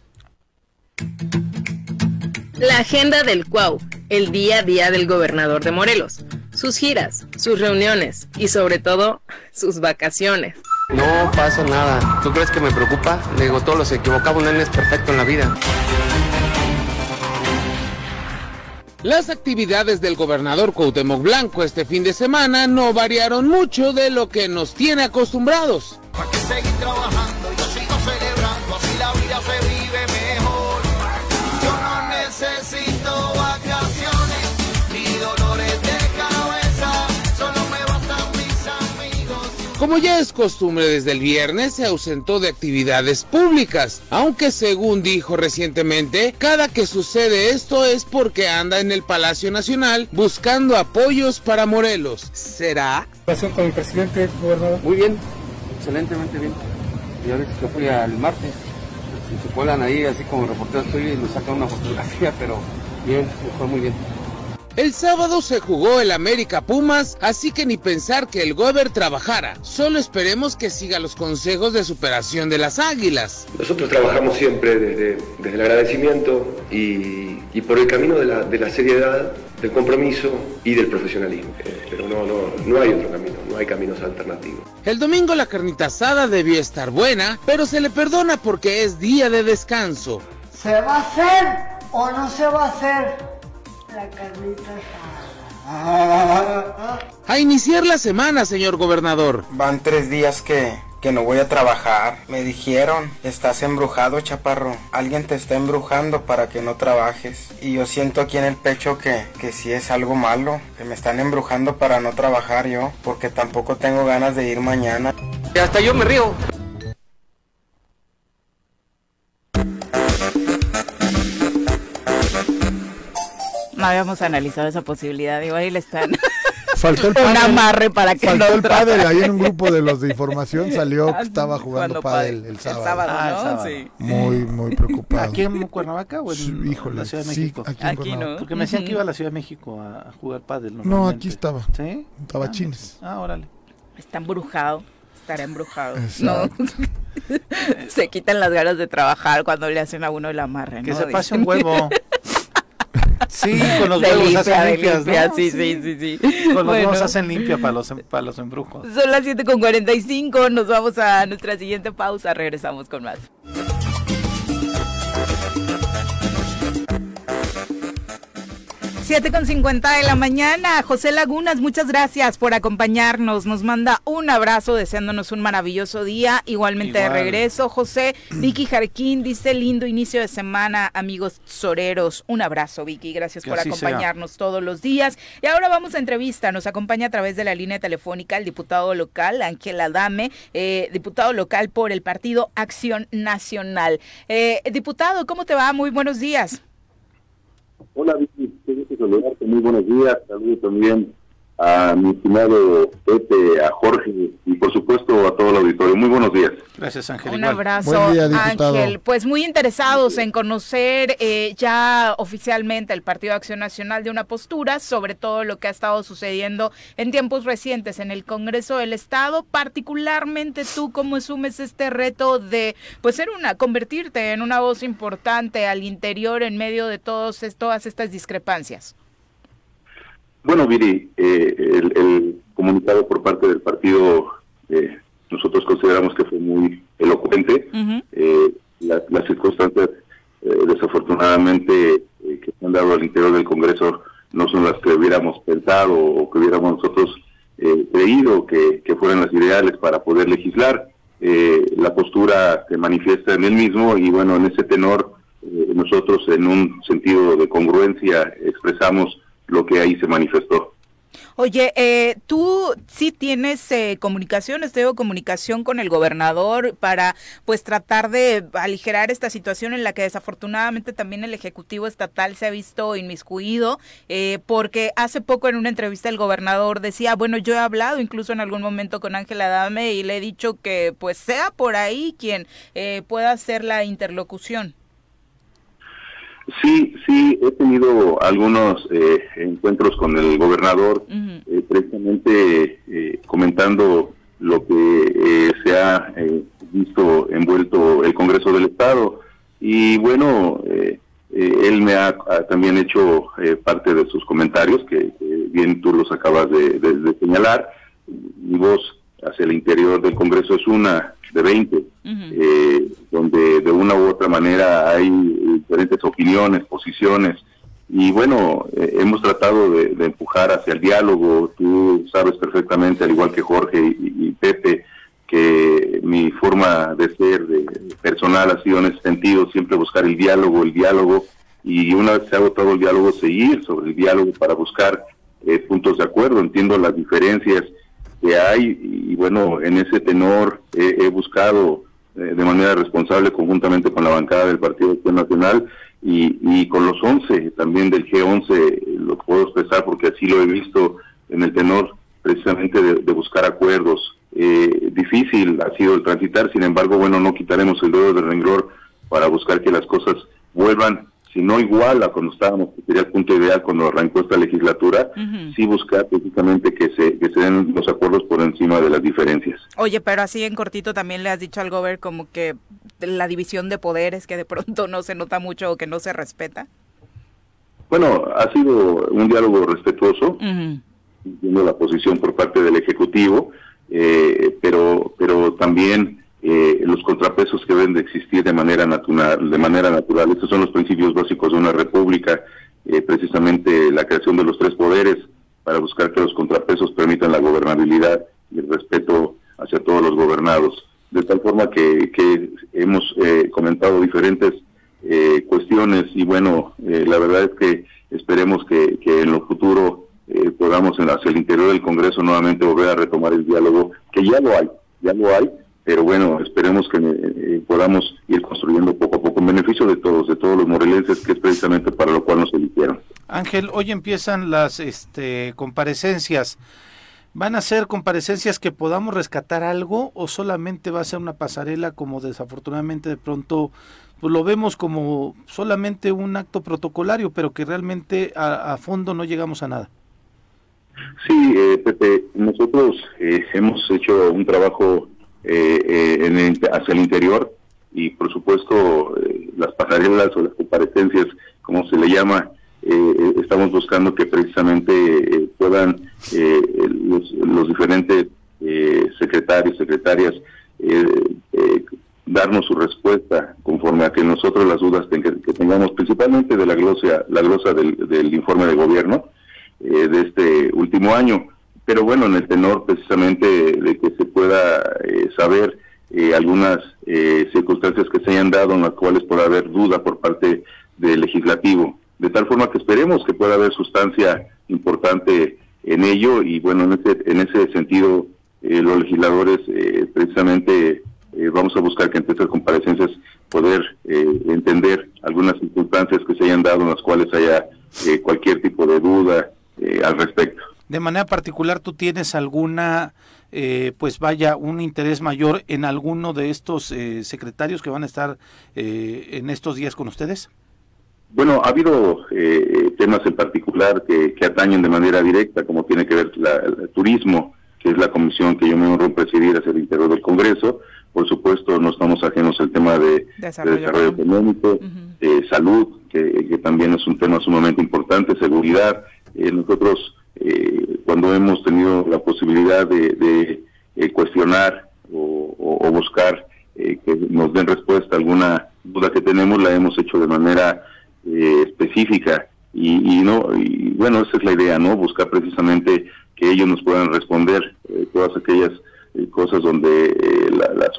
La agenda del Cuau, el día a día del gobernador de Morelos, sus giras, sus reuniones y sobre todo sus vacaciones. No pasa nada. ¿Tú crees que me preocupa? Le digo, todos los equivocamos, nadie es perfecto en la vida. Las actividades del gobernador Cuauhtémoc Blanco este fin de semana no variaron mucho de lo que nos tiene acostumbrados. Para trabajando Como ya es costumbre desde el viernes, se ausentó de actividades públicas, aunque según dijo recientemente, cada que sucede esto es porque anda en el Palacio Nacional buscando apoyos para Morelos. ¿Será? con el presidente, gobernador. Muy bien, excelentemente bien. Ya ves que fui al martes. Si se cuelan ahí, así como reportero estoy, y nos sacan una fotografía, pero bien, fue muy bien. El sábado se jugó el América Pumas, así que ni pensar que el Gober trabajara. Solo esperemos que siga los consejos de superación de las águilas. Nosotros trabajamos siempre desde, desde el agradecimiento y, y, por el camino de la, de la, seriedad, del compromiso y del profesionalismo. Eh, pero no, no, no hay otro camino, no hay caminos alternativos. El domingo la carnita asada debió estar buena, pero se le perdona porque es día de descanso. ¿Se va a hacer o no se va a hacer? La carnita A iniciar la semana, señor gobernador. Van tres días que, que no voy a trabajar. Me dijeron, estás embrujado, chaparro. Alguien te está embrujando para que no trabajes. Y yo siento aquí en el pecho que, que sí es algo malo. Que me están embrujando para no trabajar yo. Porque tampoco tengo ganas de ir mañana. Y hasta yo me río. No habíamos analizado esa posibilidad. Igual ahí le están. Faltó el un amarre para que Faltó el pádel. Ahí en un grupo de los de información salió que estaba jugando pádel el sábado. El sábado, ah, ¿no? el sábado. Sí. Muy, muy preocupado. ¿Aquí en Cuernavaca o en Sí, híjole, la Ciudad de sí, México? aquí en Aquí. ¿no? Porque me decían que iba a la Ciudad de México a, jugar pádel. No, aquí estaba. ¿Sí? Estaba Ah, chines. Ah, órale. Está embrujado. Estará embrujado. Exacto. No. se quitan las ganas de trabajar cuando le hacen a uno el amarre, Que ¿no? se pase un huevo. Sí, con los huevos limpia, hacen de limpias, limpia, ¿no? sí, sí, sí, sí. Con los Bueno. huevos hacen limpia para los, em- para los embrujos. Son las 7 con 45, nos vamos a nuestra siguiente pausa, regresamos con más. Siete con 50 de la mañana. José Lagunas, muchas gracias por acompañarnos. Nos manda un abrazo deseándonos un maravilloso día. Igualmente Igual. de regreso. José Vicky Jarquín dice lindo inicio de semana, amigos soreros. Un abrazo, Vicky. Gracias Que por sea. acompañarnos todos los días. Y ahora vamos a entrevista. Nos acompaña a través de la línea telefónica el diputado local, Ángel Adame, eh, diputado local por el Partido Acción Nacional. Eh, diputado, ¿cómo te va? Muy buenos días. Hola, Vicky, qué gusto saludarte, muy buenos días. Saludo también a mi estimado Pepe, a Jorge y por supuesto a todo el auditorio. Muy buenos días. Gracias, Ángel. Un abrazo, Buen día, diputado. Ángel. Pues muy interesados en conocer eh, ya oficialmente el Partido Acción Nacional de una postura sobre todo lo que ha estado sucediendo en tiempos recientes en el Congreso del Estado, particularmente tú cómo asumes este reto de pues ser una convertirte en una voz importante al interior en medio de todos es- todas estas discrepancias. Bueno, Viri, eh, el, el comunicado por parte del partido, eh, nosotros consideramos que fue muy elocuente. Eh, la- las circunstancias, eh, desafortunadamente, eh, que se han dado al interior del Congreso no son las que hubiéramos pensado o que hubiéramos nosotros eh, creído que, que fueran las ideales para poder legislar. Eh, la postura se manifiesta en el mismo y bueno, en ese tenor nosotros en un sentido de congruencia expresamos lo que ahí se manifestó. Oye, eh, tú sí tienes eh, comunicación, estoy comunicación con el gobernador para pues tratar de aligerar esta situación en la que desafortunadamente también el Ejecutivo Estatal se ha visto inmiscuido, eh, porque hace poco en una entrevista el gobernador decía, bueno, yo he hablado incluso en algún momento con Ángela Dame y le he dicho que pues sea por ahí quien eh, pueda hacer la interlocución. Sí, sí, he tenido algunos eh, encuentros con el gobernador, eh, precisamente eh, comentando lo que eh, se ha eh, visto envuelto el Congreso del Estado. Y bueno, él me ha, ha también hecho eh, parte de sus comentarios, que, que bien tú los acabas de, de- de señalar. Mi voz hacia el interior del Congreso es una de 20 eh, donde de una u otra manera hay diferentes opiniones, posiciones, y bueno, eh, hemos tratado de, empujar hacia el diálogo. Tú sabes perfectamente, al igual que Jorge y, Pepe, que mi forma de ser de personal ha sido en ese sentido, siempre buscar el diálogo, el diálogo, y una vez se ha agotado el diálogo, seguir sobre el diálogo para buscar eh, puntos de acuerdo. Entiendo las diferencias que hay y bueno, en ese tenor he buscado eh, de manera responsable conjuntamente con la bancada del Partido Nacional y, y con los 11 también del G11, eh, lo puedo expresar porque así lo he visto en el tenor precisamente de, buscar acuerdos. Eh, difícil ha sido el transitar, sin embargo, bueno, no quitaremos el dedo del renglor para buscar que las cosas vuelvan si no igual a cuando estábamos, que sería el punto ideal cuando arrancó esta legislatura, sí buscar precisamente que se, que se den los acuerdos por encima de las diferencias. Oye, pero así en cortito también le has dicho al gobierno como que la división de poderes que de pronto no se nota mucho o que no se respeta. Bueno, ha sido un diálogo respetuoso, viendo la posición por parte del Ejecutivo, eh, pero, pero también eh, los contrapesos que deben de existir de manera natural, de manera natural. Estos son los principios básicos de una república, eh, precisamente la creación de los tres poderes para buscar que los contrapesos permitan la gobernabilidad y el respeto hacia todos los gobernados. De tal forma que, hemos eh, comentado diferentes cuestiones y bueno, la verdad es que esperemos que, en lo futuro podamos hacia el interior del Congreso nuevamente volver a retomar el diálogo, que ya lo hay, ya lo hay, pero bueno, esperemos que eh, podamos ir construyendo poco a poco en beneficio de todos, de todos los morelenses, que es precisamente para lo cual nos eligieron. Ángel, hoy empiezan las este, comparecencias. ¿Van a ser comparecencias que podamos rescatar algo o solamente va a ser una pasarela como desafortunadamente de pronto pues lo vemos como solamente un acto protocolario, pero que realmente a, fondo no llegamos a nada? Sí, eh, Pepe, nosotros eh, hemos hecho un trabajo eh, eh hacia el interior y por supuesto eh, las pasarelas o las comparecencias, como se le llama, eh, estamos buscando que precisamente puedan los, diferentes secretarios, secretarias, darnos su respuesta conforme a que nosotros las dudas que, tengamos, principalmente de la glosa, la glosa del, del informe de gobierno de este último año. Pero bueno, en el tenor precisamente de que se pueda eh, saber eh, algunas eh, circunstancias que se hayan dado en las cuales pueda haber duda por parte del legislativo, de tal forma que esperemos que pueda haber sustancia importante en ello y bueno, en ese, en ese sentido los legisladores precisamente vamos a buscar que entre estas comparecencias poder entender algunas circunstancias que se hayan dado en las cuales haya cualquier tipo de duda al respecto. De manera particular tú tienes alguna, eh, pues vaya, un interés mayor en alguno de estos eh, secretarios que van a estar eh, en estos días con ustedes? Bueno, ha habido temas en particular que, atañen de manera directa, como tiene que ver la, el turismo, que es la comisión que yo me honro en presidir hacia el interior del Congreso. Por supuesto, no estamos ajenos al tema de desarrollo, económico, salud, que, que, también es un tema sumamente importante, seguridad. nosotros eh, cuando hemos tenido la posibilidad de, eh, cuestionar o, buscar eh, que nos den respuesta a alguna duda que tenemos, la hemos hecho de manera específica. Y, no y bueno esa es la idea no buscar precisamente que ellos nos puedan responder todas aquellas cosas donde la, la,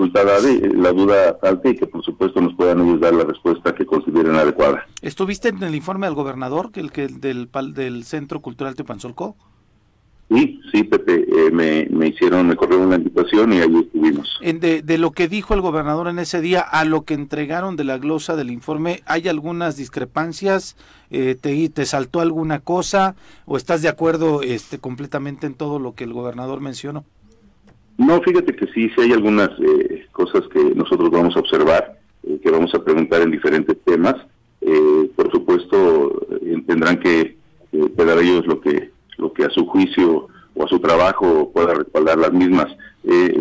la duda falte y que por supuesto nos puedan ellos dar la respuesta que consideren adecuada. ¿Estuviste en el informe del gobernador, que el que del, del Centro Cultural Teopanzolco? Sí, sí, Pepe, eh, me, me, hicieron, me corrieron una invitación y ahí estuvimos. En de, de, lo que dijo el gobernador en ese día a lo que entregaron de la glosa del informe, ¿hay algunas discrepancias? Eh, te, ¿Te saltó alguna cosa? ¿O estás de acuerdo este, completamente en todo lo que el gobernador mencionó? No, fíjate que sí, sí hay algunas eh, cosas que nosotros vamos a observar, eh, que vamos a preguntar en diferentes temas. Eh, por supuesto, tendrán que dar ellos lo que, lo que a su juicio o a su trabajo pueda respaldar las mismas.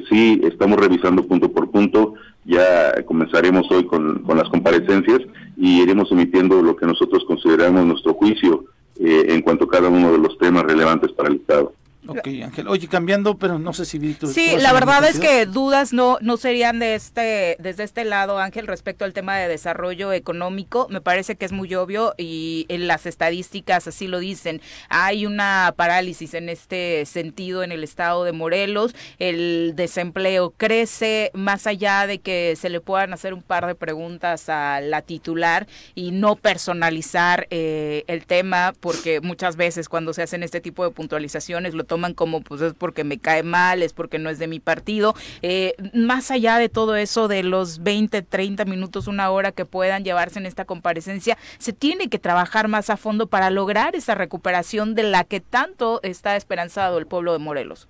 sí, estamos revisando punto por punto, ya comenzaremos hoy con, con las comparecencias y iremos emitiendo lo que nosotros consideramos nuestro juicio en cuanto a cada uno de los temas relevantes para el Estado. Ok, Ángel. Oye, cambiando, pero no sé si Sí, la verdad es que dudas no no serían de este desde este lado, Ángel, respecto al tema de desarrollo económico. Me parece que es muy obvio y en las estadísticas así lo dicen. Hay una parálisis en este sentido en el estado de Morelos. El desempleo crece más allá de que se le puedan hacer un par de preguntas a la titular y no personalizar eh, el tema, porque muchas veces cuando se hacen este tipo de puntualizaciones lo toman como pues es porque me cae mal, es porque no es de mi partido. Eh, más allá de todo eso, de los 20, 30 minutos, una hora que puedan llevarse en esta comparecencia, se tiene que trabajar más a fondo para lograr esa recuperación de la que tanto está esperanzado el pueblo de Morelos.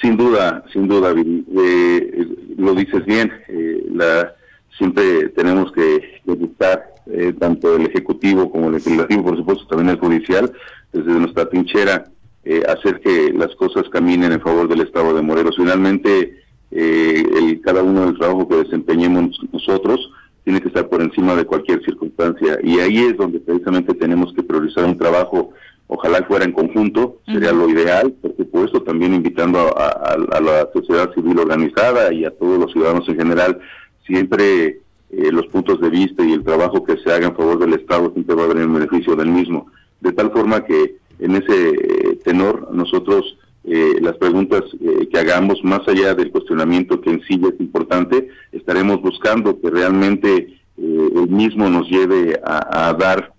Sin duda, sin duda, eh, lo dices bien. Eh, la, siempre tenemos que, buscar, eh, tanto el Ejecutivo como el Legislativo, por supuesto, también el Judicial, desde nuestra trinchera, eh, hacer que las cosas caminen en favor del Estado de Morelos. Finalmente, eh, el, cada uno del trabajo que desempeñemos nosotros tiene que estar por encima de cualquier circunstancia. Y ahí es donde precisamente tenemos que priorizar un trabajo, ojalá fuera en conjunto, sería lo ideal, por supuesto, también invitando a, la sociedad civil organizada y a todos los ciudadanos en general, siempre eh, los puntos de vista y el trabajo que se haga en favor del Estado siempre va a venir en beneficio del mismo. De tal forma que en ese eh, tenor nosotros eh, las preguntas eh, que hagamos, más allá del cuestionamiento que en sí es importante, estaremos buscando que realmente el mismo nos lleve a, dar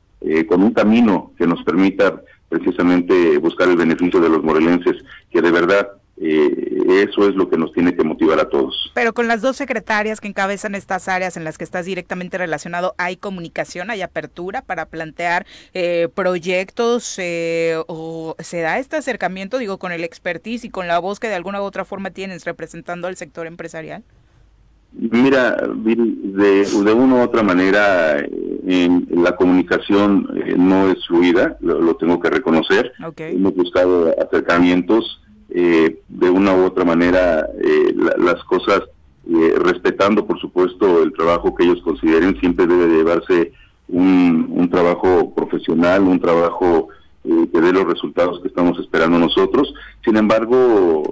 con un camino que nos permita precisamente buscar el beneficio de los morelenses, que de verdad eh, eso es lo que nos tiene que motivar a todos. Pero con las dos secretarias que encabezan estas áreas en las que estás directamente relacionado, ¿hay comunicación, hay apertura para plantear eh, proyectos eh, o se da este acercamiento, digo, con el expertise y con la voz que de alguna u otra forma tienes representando al sector empresarial? Mira, de, de una u otra manera, en, la comunicación no es fluida, lo, tengo que reconocer. Hemos buscado acercamientos eh, de una u otra manera eh, las cosas, eh, respetando por supuesto el trabajo que ellos consideren, siempre debe llevarse un, un trabajo profesional, un trabajo que dé los resultados que estamos esperando nosotros. Sin embargo,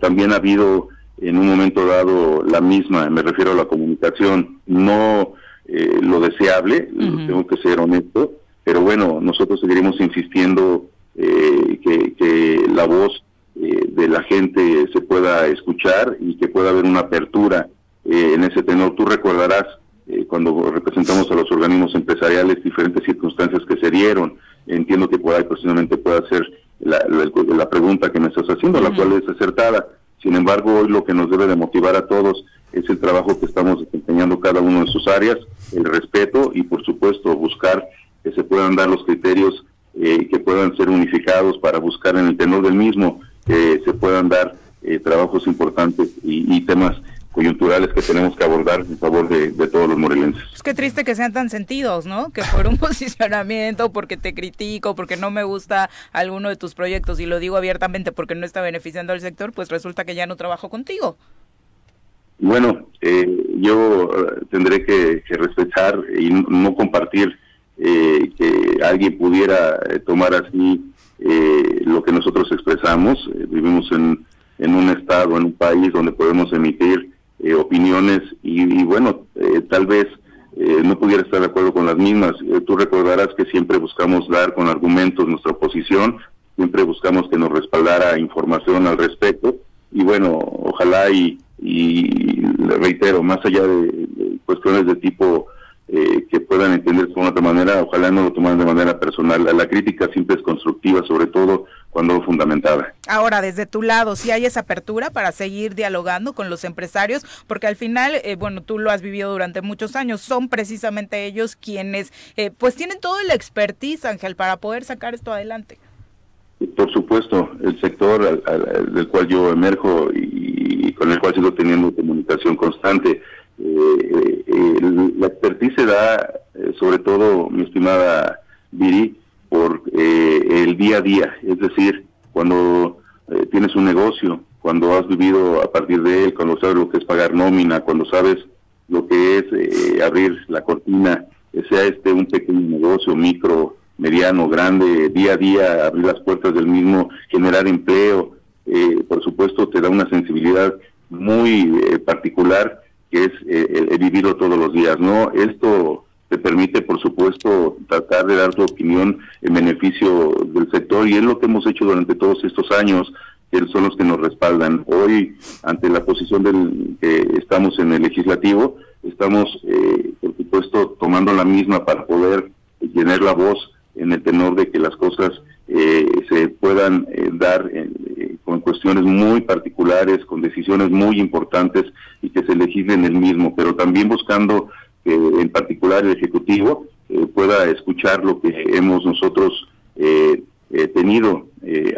también ha habido en un momento dado la misma, me refiero a la comunicación, no lo deseable, tengo que ser honesto, pero bueno, nosotros seguiremos insistiendo que, que, la voz eh, de la gente se pueda escuchar y que pueda haber una apertura eh, en ese tenor. Tú recordarás eh, cuando representamos a los organismos empresariales diferentes circunstancias que se dieron. Entiendo que por ahí precisamente pueda ser la, la, pregunta que me estás haciendo, la cual es acertada. Sin embargo, hoy lo que nos debe de motivar a todos es el trabajo que estamos desempeñando cada uno en sus áreas, el respeto y, por supuesto, buscar que se puedan dar los criterios que puedan ser unificados para buscar en el tenor del mismo que se puedan dar eh, trabajos importantes y, temas coyunturales que tenemos que abordar en favor de, todos los morelenses. Es que triste que sean tan sentidos, ¿no? Que por un posicionamiento, porque te critico, porque no me gusta alguno de tus proyectos, y lo digo abiertamente porque no está beneficiando al sector, pues resulta que ya no trabajo contigo. Bueno, eh, yo eh, tendré que, respetar y no compartir que alguien pudiera tomar así eh, lo que nosotros expresamos. Eh, vivimos en, en, un estado, en un país donde podemos emitir eh, opiniones y, bueno, eh, tal vez no pudiera estar de acuerdo con las mismas. tú recordarás que siempre buscamos dar con argumentos nuestra posición, siempre buscamos que nos respaldara información al respecto y bueno, ojalá y, y reitero, más allá de cuestiones de tipo eh, que puedan entender de otra manera, ojalá no lo tomen de manera personal. La, crítica siempre es constructiva, sobre todo cuando fundamentada. Ahora, desde tu lado, si hay esa apertura para seguir dialogando con los empresarios, porque al final, eh, bueno, tú lo has vivido durante muchos años, son precisamente ellos quienes, eh, pues tienen todo el expertise, Ángel, para poder sacar esto adelante. Por supuesto, el sector del cual yo emerjo y con el cual sigo teniendo comunicación constante, eh, eh, la expertise se da, eh, sobre todo, mi estimada Viri, por el día a día, es decir, cuando tienes un negocio, cuando has vivido a partir de él, cuando sabes lo que es pagar nómina, cuando sabes lo que es abrir la cortina, sea este un pequeño negocio, micro mediano, grande, día a día, abrir las puertas del mismo, generar empleo, eh, por supuesto te da una sensibilidad muy eh, particular que es eh, el, vivirlo todos los días, ¿no? Esto te permite, por supuesto, tratar de dar tu opinión en beneficio del sector y es lo que hemos hecho durante todos estos años, que son los que nos respaldan. Hoy, ante la posición del que estamos en el legislativo, estamos, por supuesto, tomando la misma para poder tener la voz en el tenor de que las cosas se puedan dar con cuestiones muy particulares, con decisiones muy importantes y que se legislen el mismo, pero también buscando que en particular el Ejecutivo eh, pueda escuchar lo que hemos nosotros eh, eh, tenido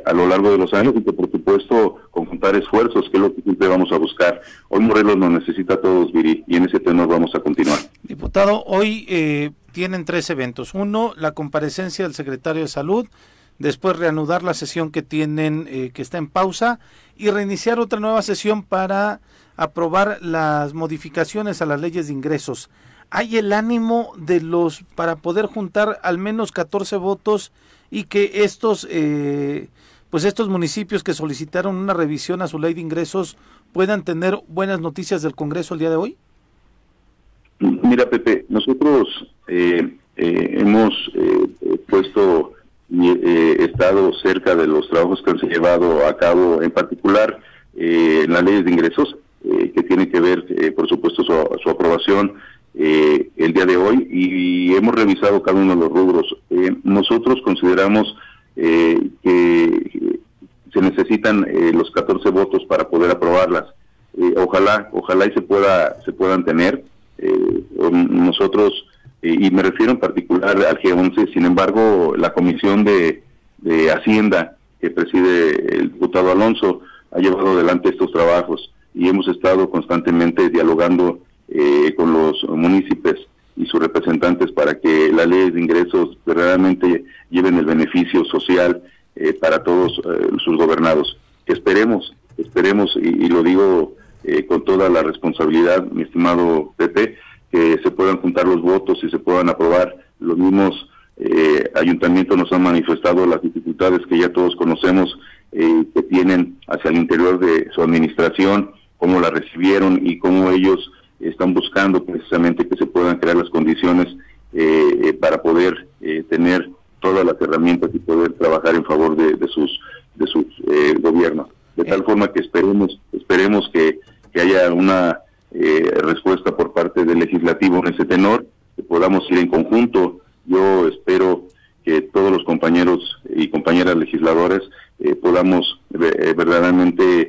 a lo largo de los años y que por supuesto conjuntar esfuerzos, que es lo que siempre vamos a buscar. Hoy Morelos nos necesita a todos, Viri, y en ese tenor vamos a continuar. Diputado, hoy tienen tres eventos. Uno, la comparecencia del secretario de Salud, después reanudar la sesión que tienen, eh, que está en pausa, y reiniciar otra nueva sesión para aprobar las modificaciones a las leyes de ingresos. ¿Hay el ánimo de los para poder juntar al menos 14 votos y que estos eh, pues estos municipios que solicitaron una revisión a su ley de ingresos puedan tener buenas noticias del Congreso el día de hoy? Mira, Pepe, nosotros eh, hemos puesto y eh, he estado cerca de los trabajos que han llevado a cabo, en particular eh, en las leyes de ingresos, eh, que tiene que ver, por supuesto, su, aprobación el día de hoy y hemos revisado cada uno de los rubros. nosotros consideramos que se necesitan los 14 votos para poder aprobarlas. ojalá, ojalá y se pueda, se puedan tener. nosotros y me refiero en particular al G11, sin embargo, la Comisión de, Hacienda que preside el diputado Alonso ha llevado adelante estos trabajos y hemos estado constantemente dialogando eh, con los municipios y sus representantes para que la ley de ingresos verdaderamente lleven el beneficio social eh, para todos eh, sus gobernados. Esperemos, esperemos, y, y lo digo con toda la responsabilidad, mi estimado Pepe, que se puedan juntar los votos y se puedan aprobar. Los mismos eh, ayuntamientos nos han manifestado las dificultades que ya todos conocemos eh, que tienen hacia el interior de su administración, cómo la recibieron y cómo ellos están buscando precisamente que se puedan crear las condiciones eh, para poder tener todas las herramientas y poder trabajar en favor de, sus de sus gobiernos. De tal forma que esperemos esperemos que, que haya una eh, respuesta por parte del legislativo en ese tenor, que podamos ir en conjunto. Yo espero que todos los compañeros y compañeras legisladores eh, podamos eh, verdaderamente,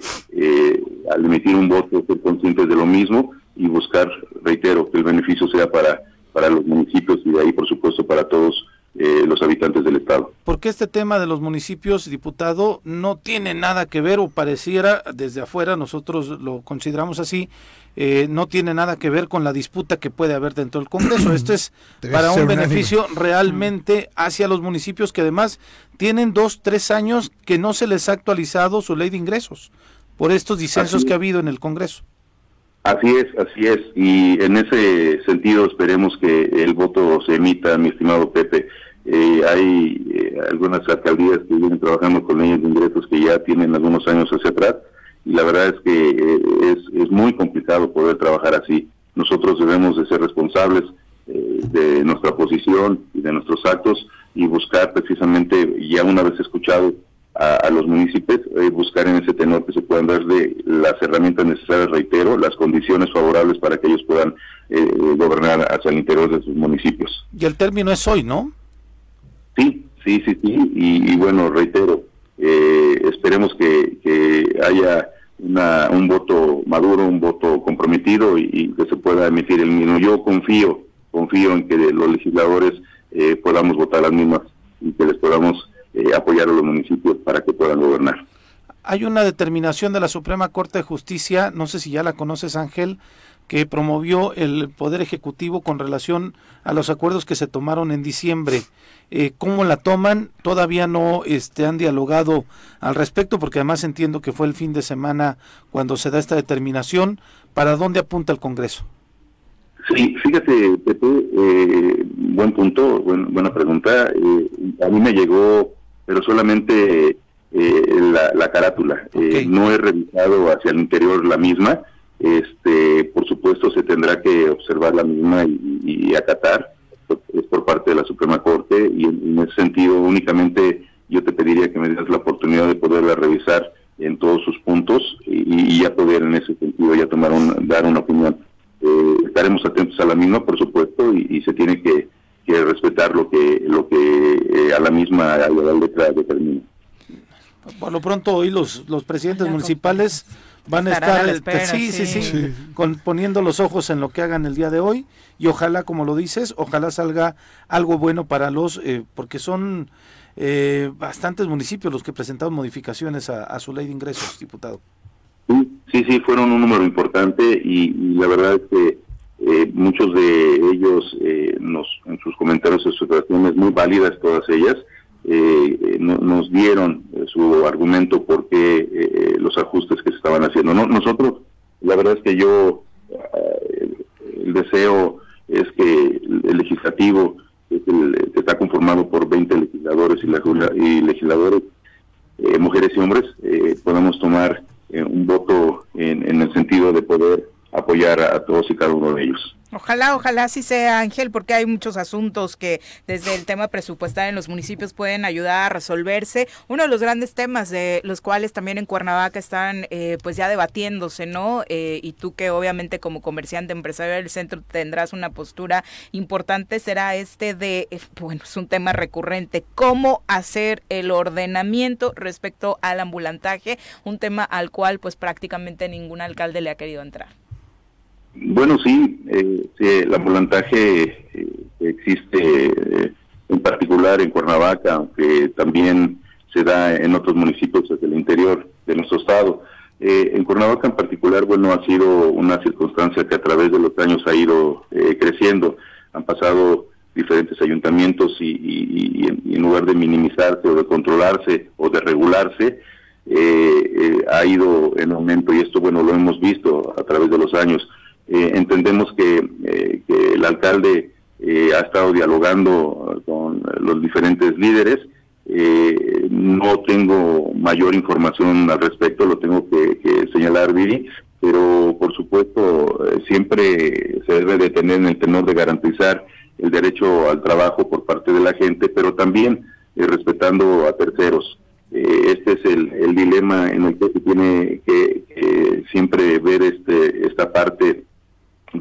al emitir un voto, ser conscientes de lo mismo y buscar, reitero, que el beneficio sea para, para los municipios y de ahí, por supuesto, para todos los habitantes del Estado. Porque este tema de los municipios, diputado, no tiene nada que ver o pareciera desde afuera, nosotros lo consideramos así, eh, no tiene nada que ver con la disputa que puede haber dentro del Congreso. Esto es para un beneficio realmente hacia los municipios que además tienen dos, tres años que no se les ha actualizado su ley de ingresos por estos disensos que ha habido en el Congreso. Así es, así es. Y en ese sentido esperemos que el voto se emita, mi estimado Pepe. Eh, hay eh, algunas alcaldías que vienen trabajando con leyes de ingresos que ya tienen algunos años hacia atrás y la verdad es que eh, es, es muy complicado poder trabajar así. Nosotros debemos de ser responsables eh, de nuestra posición y de nuestros actos y buscar precisamente, ya una vez escuchado a, los municipios, eh, buscar en ese tenor que se puedan darle las herramientas necesarias, reitero, las condiciones favorables para que ellos puedan gobernar hacia el interior de sus municipios. Y el término es hoy, ¿no? Sí, sí, sí, sí, y, y bueno, reitero, esperemos que, haya un voto maduro, un voto comprometido y, que se pueda emitir el mismo. Yo confío, confío en que los legisladores eh, podamos votar las mismas y que les podamos eh, apoyar a los municipios para que puedan gobernar. Hay una determinación de la Suprema Corte de Justicia, no sé si ya la conoces Ángel, que promovió el Poder Ejecutivo con relación a los acuerdos que se tomaron en diciembre. Eh, ¿Cómo la toman? Todavía no este, han dialogado al respecto, porque además entiendo que fue el fin de semana cuando se da esta determinación. ¿Para dónde apunta el Congreso? Sí, fíjate, Pepe, eh, buen punto, buena pregunta. Eh, a mí me llegó, pero solamente eh, la, carátula. no he revisado hacia el interior la misma. Este, por supuesto, se tendrá que observar la misma y, acatar. Es por parte de la Suprema Corte y en, ese sentido únicamente yo te pediría que me des la oportunidad de poderla revisar en todos sus puntos y, ya poder en ese sentido ya tomar un, dar una opinión. Eh, estaremos atentos a la misma, por supuesto, y, se tiene que, respetar lo que lo que eh, a la misma a la letra determina. Por lo pronto hoy los los presidentes municipales van a estar este, sí, sí, sí, poniendo los ojos en lo que hagan el día de hoy y ojalá, como lo dices, ojalá salga algo bueno para los, eh, porque son eh, bastantes municipios los que presentaron modificaciones a, su ley de ingresos, diputado. Sí, sí, fueron un número importante y, la verdad es que eh, muchos de ellos eh, nos, en sus comentarios y sus situaciones muy válidas todas ellas, nos dieron su argumento por qué los ajustes que se estaban haciendo. No, nosotros, la verdad es que yo, el deseo es que el legislativo que está conformado por 20 legisladores y, legisladores, eh, mujeres y hombres, eh, podamos tomar eh, un voto en, el sentido de poder apoyar a todos y cada uno de ellos. Ojalá, ojalá sí sea Ángel, porque hay muchos asuntos que desde el tema presupuestal en los municipios pueden ayudar a resolverse. Uno de los grandes temas de los cuales también en Cuernavaca están eh, pues ya debatiéndose, ¿no? Eh, y tú que obviamente como comerciante empresario del centro tendrás una postura importante, será este de, eh, bueno, es un tema recurrente, cómo hacer el ordenamiento respecto al ambulantaje, un tema al cual pues prácticamente ningún alcalde le ha querido entrar. Bueno, sí, eh, el ambulantaje eh, existe eh, en particular en Cuernavaca, aunque también se da en otros municipios del interior de nuestro estado. en Cuernavaca en particular, bueno, ha sido una circunstancia que a través de los años ha ido creciendo. Han pasado diferentes ayuntamientos y, en, lugar de minimizarse o de controlarse o de regularse, ha ido en aumento y esto, bueno, lo hemos visto a través de los años. Eh, entendemos eh, que, el alcalde eh, ha estado dialogando con los diferentes líderes. no tengo mayor información al respecto, lo tengo que, señalar, Viri, pero por supuesto siempre se debe de tener en el tenor de garantizar el derecho al trabajo por parte de la gente, pero también respetando a terceros. este es el, dilema en el que se tiene que siempre ver este, esta parte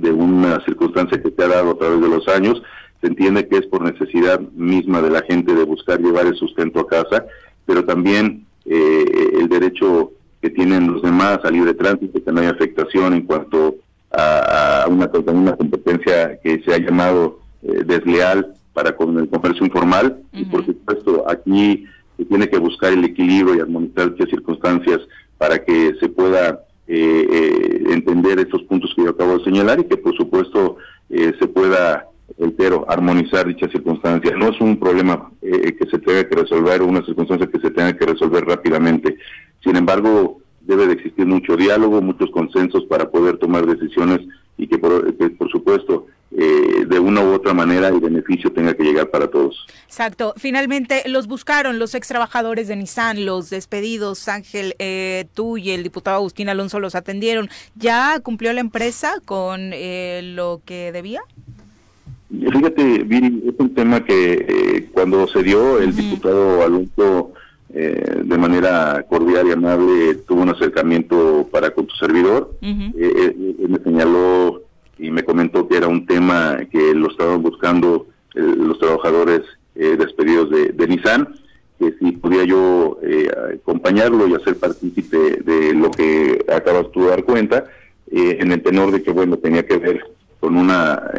de una circunstancia que se ha dado a través de los años. Se entiende que es por necesidad misma de la gente de buscar llevar el sustento a casa, pero también eh, el derecho que tienen los demás a libre tránsito, que no hay afectación en cuanto a, una, una competencia que se ha llamado eh, desleal para con el comercio informal. Y por supuesto, aquí se tiene que buscar el equilibrio y armonizar qué circunstancias para que se pueda eh, entender estos puntos que yo acabo de señalar y que por supuesto eh, se pueda entero armonizar dicha circunstancia. No es un problema eh, que se tenga que resolver, una circunstancia que se tenga que resolver rápidamente. Sin embargo, debe de existir mucho diálogo, muchos consensos para poder tomar decisiones y que por, que por supuesto eh, de una u otra manera el beneficio tenga que llegar para todos. Exacto. Finalmente, los buscaron los ex trabajadores de Nissan, los despedidos, Ángel, eh, tú y el diputado Agustín Alonso los atendieron. ¿Ya cumplió la empresa con eh, lo que debía? Fíjate, Viri, es un tema que cuando se dio, el diputado Alonso de manera cordial y amable tuvo un acercamiento para con tu servidor. me señaló y me comentó que era un tema que lo estaban buscando eh, los trabajadores eh, despedidos de, Nissan, que si podía yo eh, acompañarlo y hacer partícipe de lo que acabas tú de dar cuenta, en el tenor de que, bueno, tenía que ver con una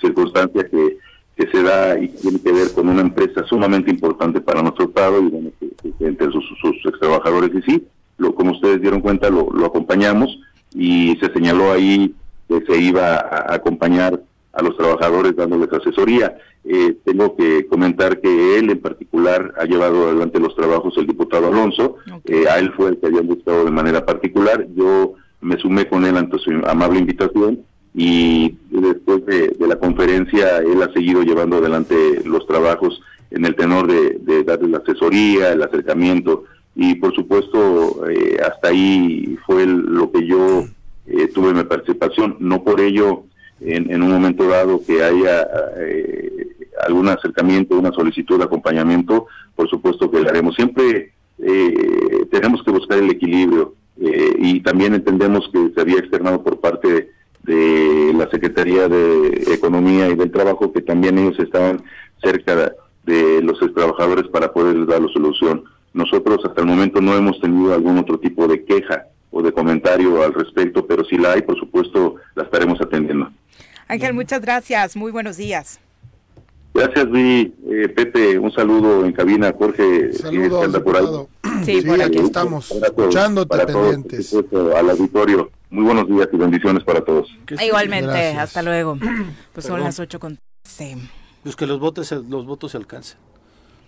circunstancia que, que se da y tiene que ver con una empresa sumamente importante para nuestro Estado y bueno, entre sus, sus ex trabajadores. Y sí, lo, como ustedes dieron cuenta, lo, lo acompañamos y se señaló ahí que se iba a acompañar a los trabajadores dándoles asesoría. Eh, tengo que comentar que él en particular ha llevado adelante los trabajos el diputado Alonso, eh, a él fue el que había buscado de manera particular, yo me sumé con él ante su amable invitación y después de, de la conferencia él ha seguido llevando adelante los trabajos en el tenor de, de darle la asesoría, el acercamiento. Y por supuesto eh, hasta ahí fue el- lo que yo eh, tuve mi participación, no por ello en, en un momento dado que haya eh, algún acercamiento, una solicitud de acompañamiento, por supuesto que lo haremos. Siempre eh, tenemos que buscar el equilibrio eh, y también entendemos que se había externado por parte de la Secretaría de Economía y del Trabajo que también ellos estaban cerca de los trabajadores para poder dar la solución. Nosotros hasta el momento no hemos tenido algún otro tipo de queja o de comentario al respecto, pero si la hay, por supuesto, la estaremos atendiendo. Ángel, muchas gracias. Muy buenos días. Gracias, Vi. Eh, Pepe, un saludo en cabina. Jorge, si Saludos, anda por ahí. diputado. Sí, por aquí estamos, escuchándote para todos, pendientes. por supuesto, al auditorio. Muy buenos días y bendiciones para todos. Igualmente, Gracias. hasta luego. Pues son Perdón. las ocho con... Sí. Pues que los votos, se- los votos se alcancen.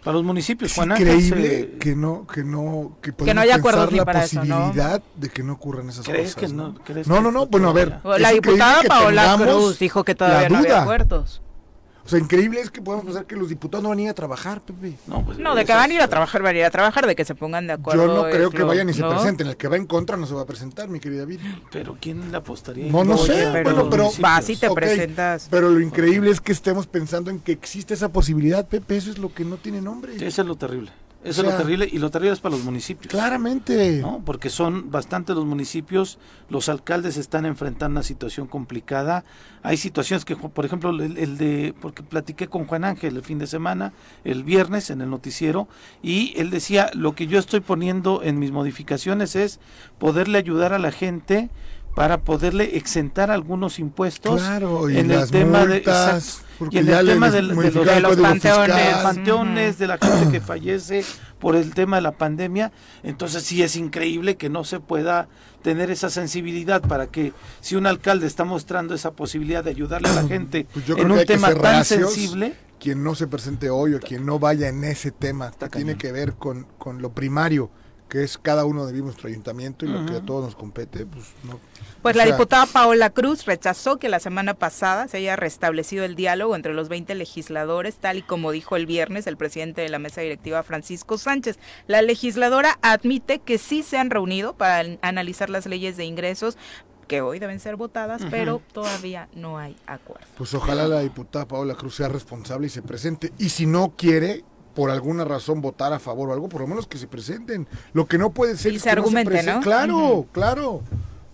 Para los municipios, Es Juan Ángel, increíble se- que no, que no, que, Que no haya acuerdos la para eso, ¿no? posibilidad de que no ocurran esas ¿Crees cosas. que no? ¿Crees no, que no, no, bueno, a ver. La diputada Paola Cruz dijo que todavía no había acuerdos. O sea, increíble es que podamos pensar que los diputados no van a ir a trabajar, Pepe. No, pues, No, de que van a ir a trabajar, van a ir a trabajar, de que se pongan de acuerdo. Yo no creo que lo- vayan ni se ¿no? presenten. El que va en contra no se va a presentar, mi querida Viri. Pero ¿quién le apostaría? No, no Oye, sé, pero bueno, pero vas y te presentas. Pero lo increíble es que estemos pensando en que existe esa posibilidad, Pepe. Eso es lo que no tiene nombre. Eso es lo terrible. Eso O es lo terrible y lo terrible es para los municipios. Claramente. ¿no? Porque son bastante los municipios, los alcaldes están enfrentando una situación complicada. Hay situaciones que, por ejemplo, el, el de, porque platiqué con Juan Ángel el fin de semana, el viernes en el noticiero, y él decía, lo que yo estoy poniendo en mis modificaciones es poderle ayudar a la gente para poderle exentar algunos impuestos Claro, y en el tema de exacto, porque y en el tema del- de, los, el los panteones. panteones, de la gente que fallece por el tema de la pandemia, entonces sí es increíble que no se pueda tener esa sensibilidad para que si un alcalde está mostrando esa posibilidad de ayudarle a la gente Pues en un tema tan sensible, Quien no se presente hoy o quien no vaya en ese tema que tiene que ver con, con lo primario, que es cada uno de nuestro ayuntamiento y lo que a todos nos compete, pues no. Pues o la sea, diputada Paola Cruz rechazó que la semana pasada se haya restablecido el diálogo entre los 20 legisladores, tal y como dijo el viernes el presidente de la mesa directiva Francisco Sánchez. La legisladora admite que sí se han reunido para an- analizar las leyes de ingresos que hoy deben ser votadas, pero todavía no hay acuerdo. Pues ojalá la diputada Paola Cruz sea responsable y se presente. Y si no quiere, por alguna razón, votar a favor o algo, por lo menos que se presenten. Lo que no puede ser Y es se que no argumente, ¿no? Claro, Ujú. claro.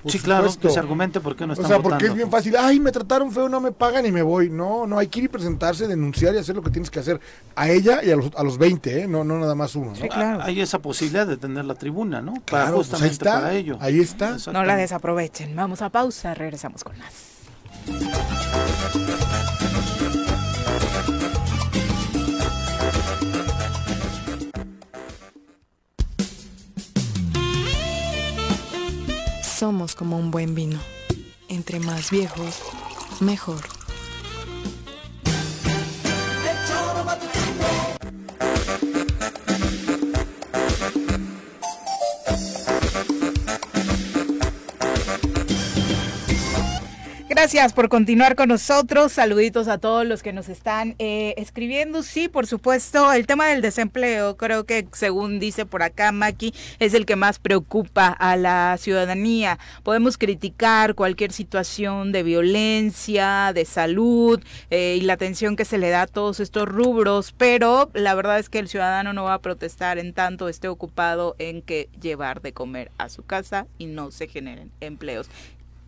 por sí claro, supuesto. que se argumente por qué no O están sea, porque votando. es bien fácil, ay, me trataron feo, no me pagan y me voy. No, no, hay que ir y presentarse, denunciar y hacer lo que tienes que hacer. A ella y a los, a los 20, ¿eh? No, no nada más uno. ¿no? Ah, Hay esa posibilidad de tener la tribuna, ¿no? Para Claro, pues ahí justamente está, para ello. ahí está. No la desaprovechen. Vamos a pausa, regresamos con más. Somos como un buen vino. Entre más viejos, mejor. Gracias por continuar con nosotros. Saluditos a todos los que nos están eh, escribiendo. Sí, por supuesto, el tema del desempleo, creo que según dice por acá Maki, es el que más preocupa a la ciudadanía. Podemos criticar cualquier situación de violencia, de salud eh, y la atención que se le da a todos estos rubros, pero la verdad es que el ciudadano no va a protestar en tanto esté ocupado en que llevar de comer a su casa y no se generen empleos.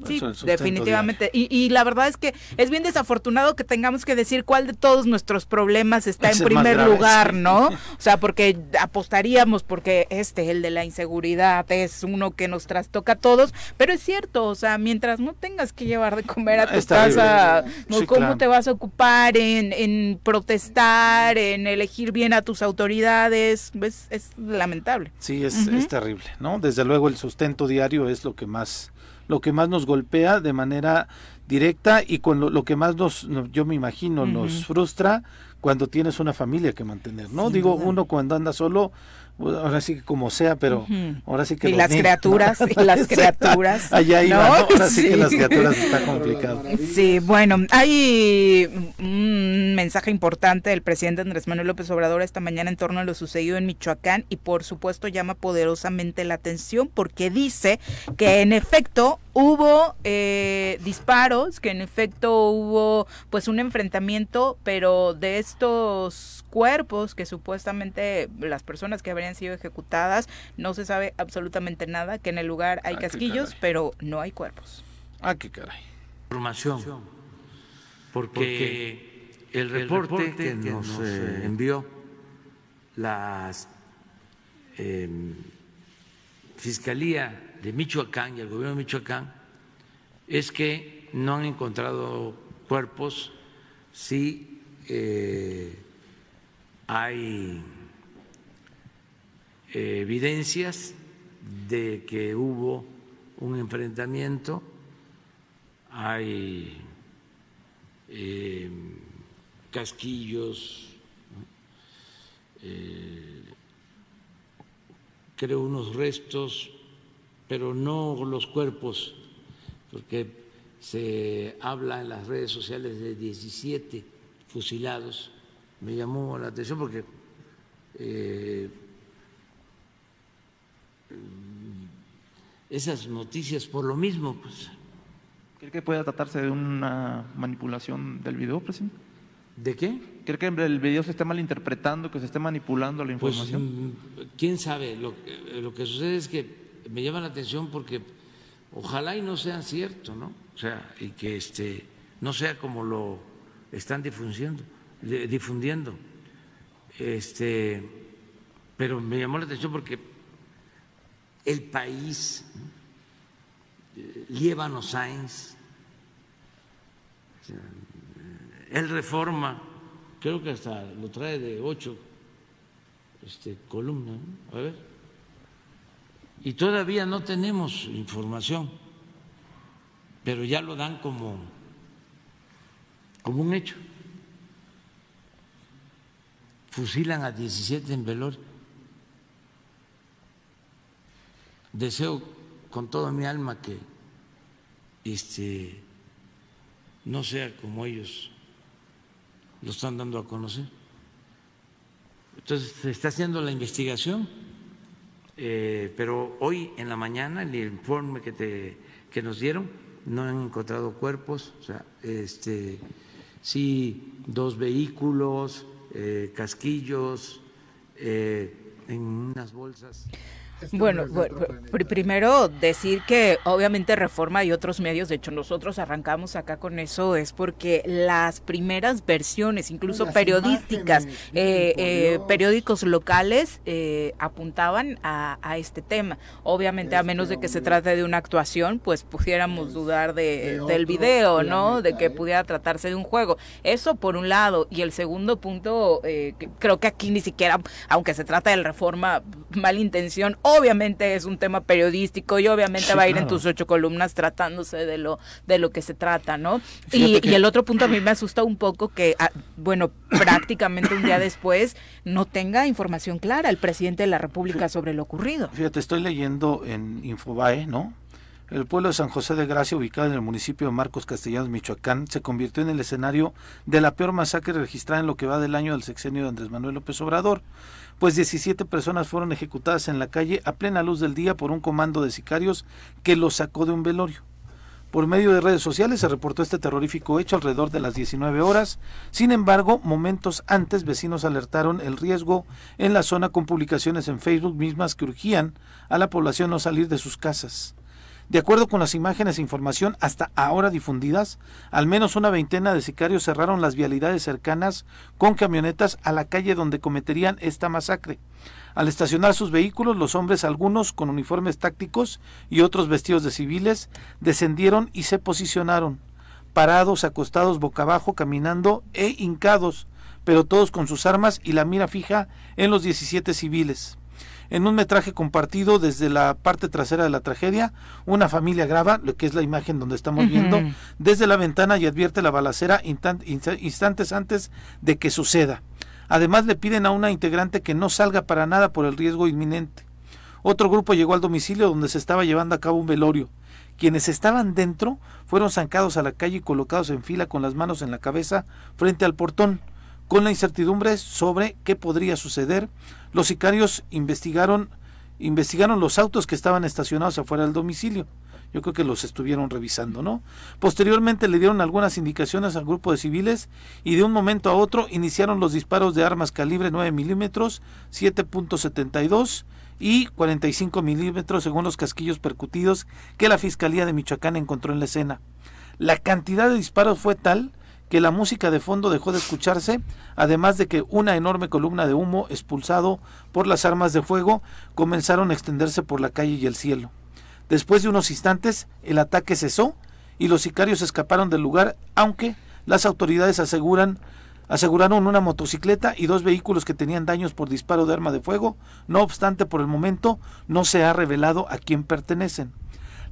Sí, definitivamente. Y, y la verdad es que es bien desafortunado que tengamos que decir cuál de todos nuestros problemas está Es en primer grave, lugar, sí. ¿no? O sea, porque apostaríamos porque este, el de la inseguridad, es uno que nos trastoca a todos, pero es cierto, o sea, mientras no tengas que llevar de comer a tu casa, ¿no? Sí, ¿cómo claro. te vas a ocupar en, en protestar, en elegir bien a tus autoridades? Es, es lamentable. Sí, es, es terrible, ¿no? Desde luego el sustento diario es lo que más lo que más nos golpea de manera directa y con lo, lo que más nos, no- yo me imagino, nos frustra cuando tienes una familia que mantener, ¿no? Sin Digo, duda. uno cuando anda solo, ahora sí que como sea, pero ahora sí que... Y las criaturas, y las criaturas. Allá iba, Ahora sí. que las criaturas está complicado. Sí, bueno, hay un mensaje importante del presidente Andrés Manuel López Obrador esta mañana en torno a lo sucedido en Michoacán y por supuesto llama poderosamente la atención porque dice que en efecto hubo eh, disparos, que en efecto hubo pues un enfrentamiento, pero de estos cuerpos que supuestamente las personas que habrían sido ejecutadas no se sabe absolutamente nada, que en el lugar hay ah, casquillos, pero no hay cuerpos. Ah, qué caray. Información, porque, el, reporte que, nos, eh, envió la em, Fiscalía de Michoacán y el gobierno de Michoacán es que no han encontrado cuerpos, sí eh, hay eh, evidencias de que hubo un enfrentamiento, hay eh, casquillos, creo unos restos, pero no los cuerpos, porque se habla en las redes sociales de 17 fusilados me llamó la atención porque eh, esas noticias por lo mismo, pues. ¿Cree que pueda tratarse de una manipulación del video, presidente? ¿De qué? ¿Cree que el video se esté malinterpretando, que se esté manipulando la pues, información? Pues, quién sabe. Lo, lo que sucede es que me llama la atención porque ojalá y no sea cierto, ¿no? O sea, y que este no sea como lo están difundiendo difundiendo. Este, pero me llamó la atención porque el país, Líbano Sáenz, él reforma, creo que hasta lo trae de ocho este, columnas, a ver, y todavía no tenemos información, pero ya lo dan como, como un hecho fusilan a 17 en Velorio. Deseo con toda mi alma que este, no sea como ellos lo están dando a conocer. Entonces se está haciendo la investigación, eh, pero hoy en la mañana el informe que, te, que nos dieron no han encontrado cuerpos, o sea, este, sí dos vehículos, eh, casquillos, eh, en unas bolsas. Bueno, primero decir que obviamente Reforma y otros medios, de hecho nosotros arrancamos acá con eso, es porque las primeras versiones, incluso periodísticas, eh, eh, periódicos locales, eh, apuntaban a, este tema. Obviamente, a menos de que se trate de una actuación, pues pudiéramos dudar de, del video, ¿no? De que pudiera tratarse de un juego. Eso por un lado. Y el segundo punto, creo que aquí ni siquiera, aunque se trata de Reforma, malintención, obviamente es un tema periodístico y obviamente va a ir en tus ocho columnas tratándose de lo de lo que se trata, ¿no? Y, el otro punto a mí me asusta un poco que, ah, bueno, prácticamente un día después no tenga información clara el presidente de la República sobre lo ocurrido. Fíjate, estoy leyendo en Infobae, ¿no? El pueblo de San José de Gracia, ubicado en el municipio de Marcos Castellanos, Michoacán, se convirtió en el escenario de la peor masacre registrada en lo que va del año del sexenio de Andrés Manuel López Obrador pues 17 personas fueron ejecutadas en la calle a plena luz del día por un comando de sicarios que los sacó de un velorio. Por medio de redes sociales se reportó este terrorífico hecho alrededor de las 19 horas. Sin embargo, momentos antes vecinos alertaron el riesgo en la zona con publicaciones en Facebook mismas que urgían a la población no salir de sus casas. De acuerdo con las imágenes e información hasta ahora difundidas, al menos una veintena de sicarios cerraron las vialidades cercanas con camionetas a la calle donde cometerían esta masacre. Al estacionar sus vehículos, los hombres, algunos con uniformes tácticos y otros vestidos de civiles, descendieron y se posicionaron, parados, acostados boca abajo, caminando e hincados, pero todos con sus armas y la mira fija en los 17 civiles. En un metraje compartido desde la parte trasera de la tragedia, una familia graba, lo que es la imagen donde estamos viendo, desde la ventana y advierte la balacera instantes antes de que suceda. Además le piden a una integrante que no salga para nada por el riesgo inminente. Otro grupo llegó al domicilio donde se estaba llevando a cabo un velorio. Quienes estaban dentro fueron sacados a la calle y colocados en fila con las manos en la cabeza frente al portón. Con la incertidumbre sobre qué podría suceder, los sicarios investigaron, investigaron los autos que estaban estacionados afuera del domicilio. Yo creo que los estuvieron revisando, ¿no? Posteriormente le dieron algunas indicaciones al grupo de civiles y de un momento a otro iniciaron los disparos de armas calibre 9 milímetros, 7.72 y 45 milímetros según los casquillos percutidos que la Fiscalía de Michoacán encontró en la escena. La cantidad de disparos fue tal que la música de fondo dejó de escucharse, además de que una enorme columna de humo expulsado por las armas de fuego comenzaron a extenderse por la calle y el cielo. Después de unos instantes, el ataque cesó y los sicarios escaparon del lugar, aunque las autoridades aseguran aseguraron una motocicleta y dos vehículos que tenían daños por disparo de arma de fuego. No obstante, por el momento no se ha revelado a quién pertenecen.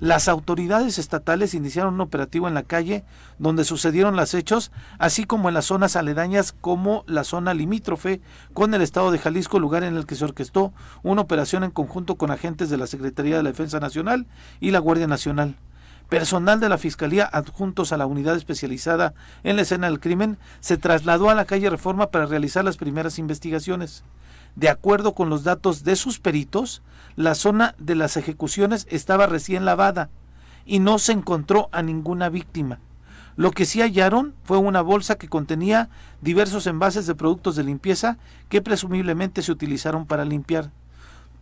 Las autoridades estatales iniciaron un operativo en la calle donde sucedieron los hechos, así como en las zonas aledañas como la zona limítrofe con el estado de Jalisco, lugar en el que se orquestó una operación en conjunto con agentes de la Secretaría de la Defensa Nacional y la Guardia Nacional. Personal de la Fiscalía adjuntos a la unidad especializada en la escena del crimen se trasladó a la calle Reforma para realizar las primeras investigaciones. De acuerdo con los datos de sus peritos, la zona de las ejecuciones estaba recién lavada y no se encontró a ninguna víctima. Lo que sí hallaron fue una bolsa que contenía diversos envases de productos de limpieza que presumiblemente se utilizaron para limpiar.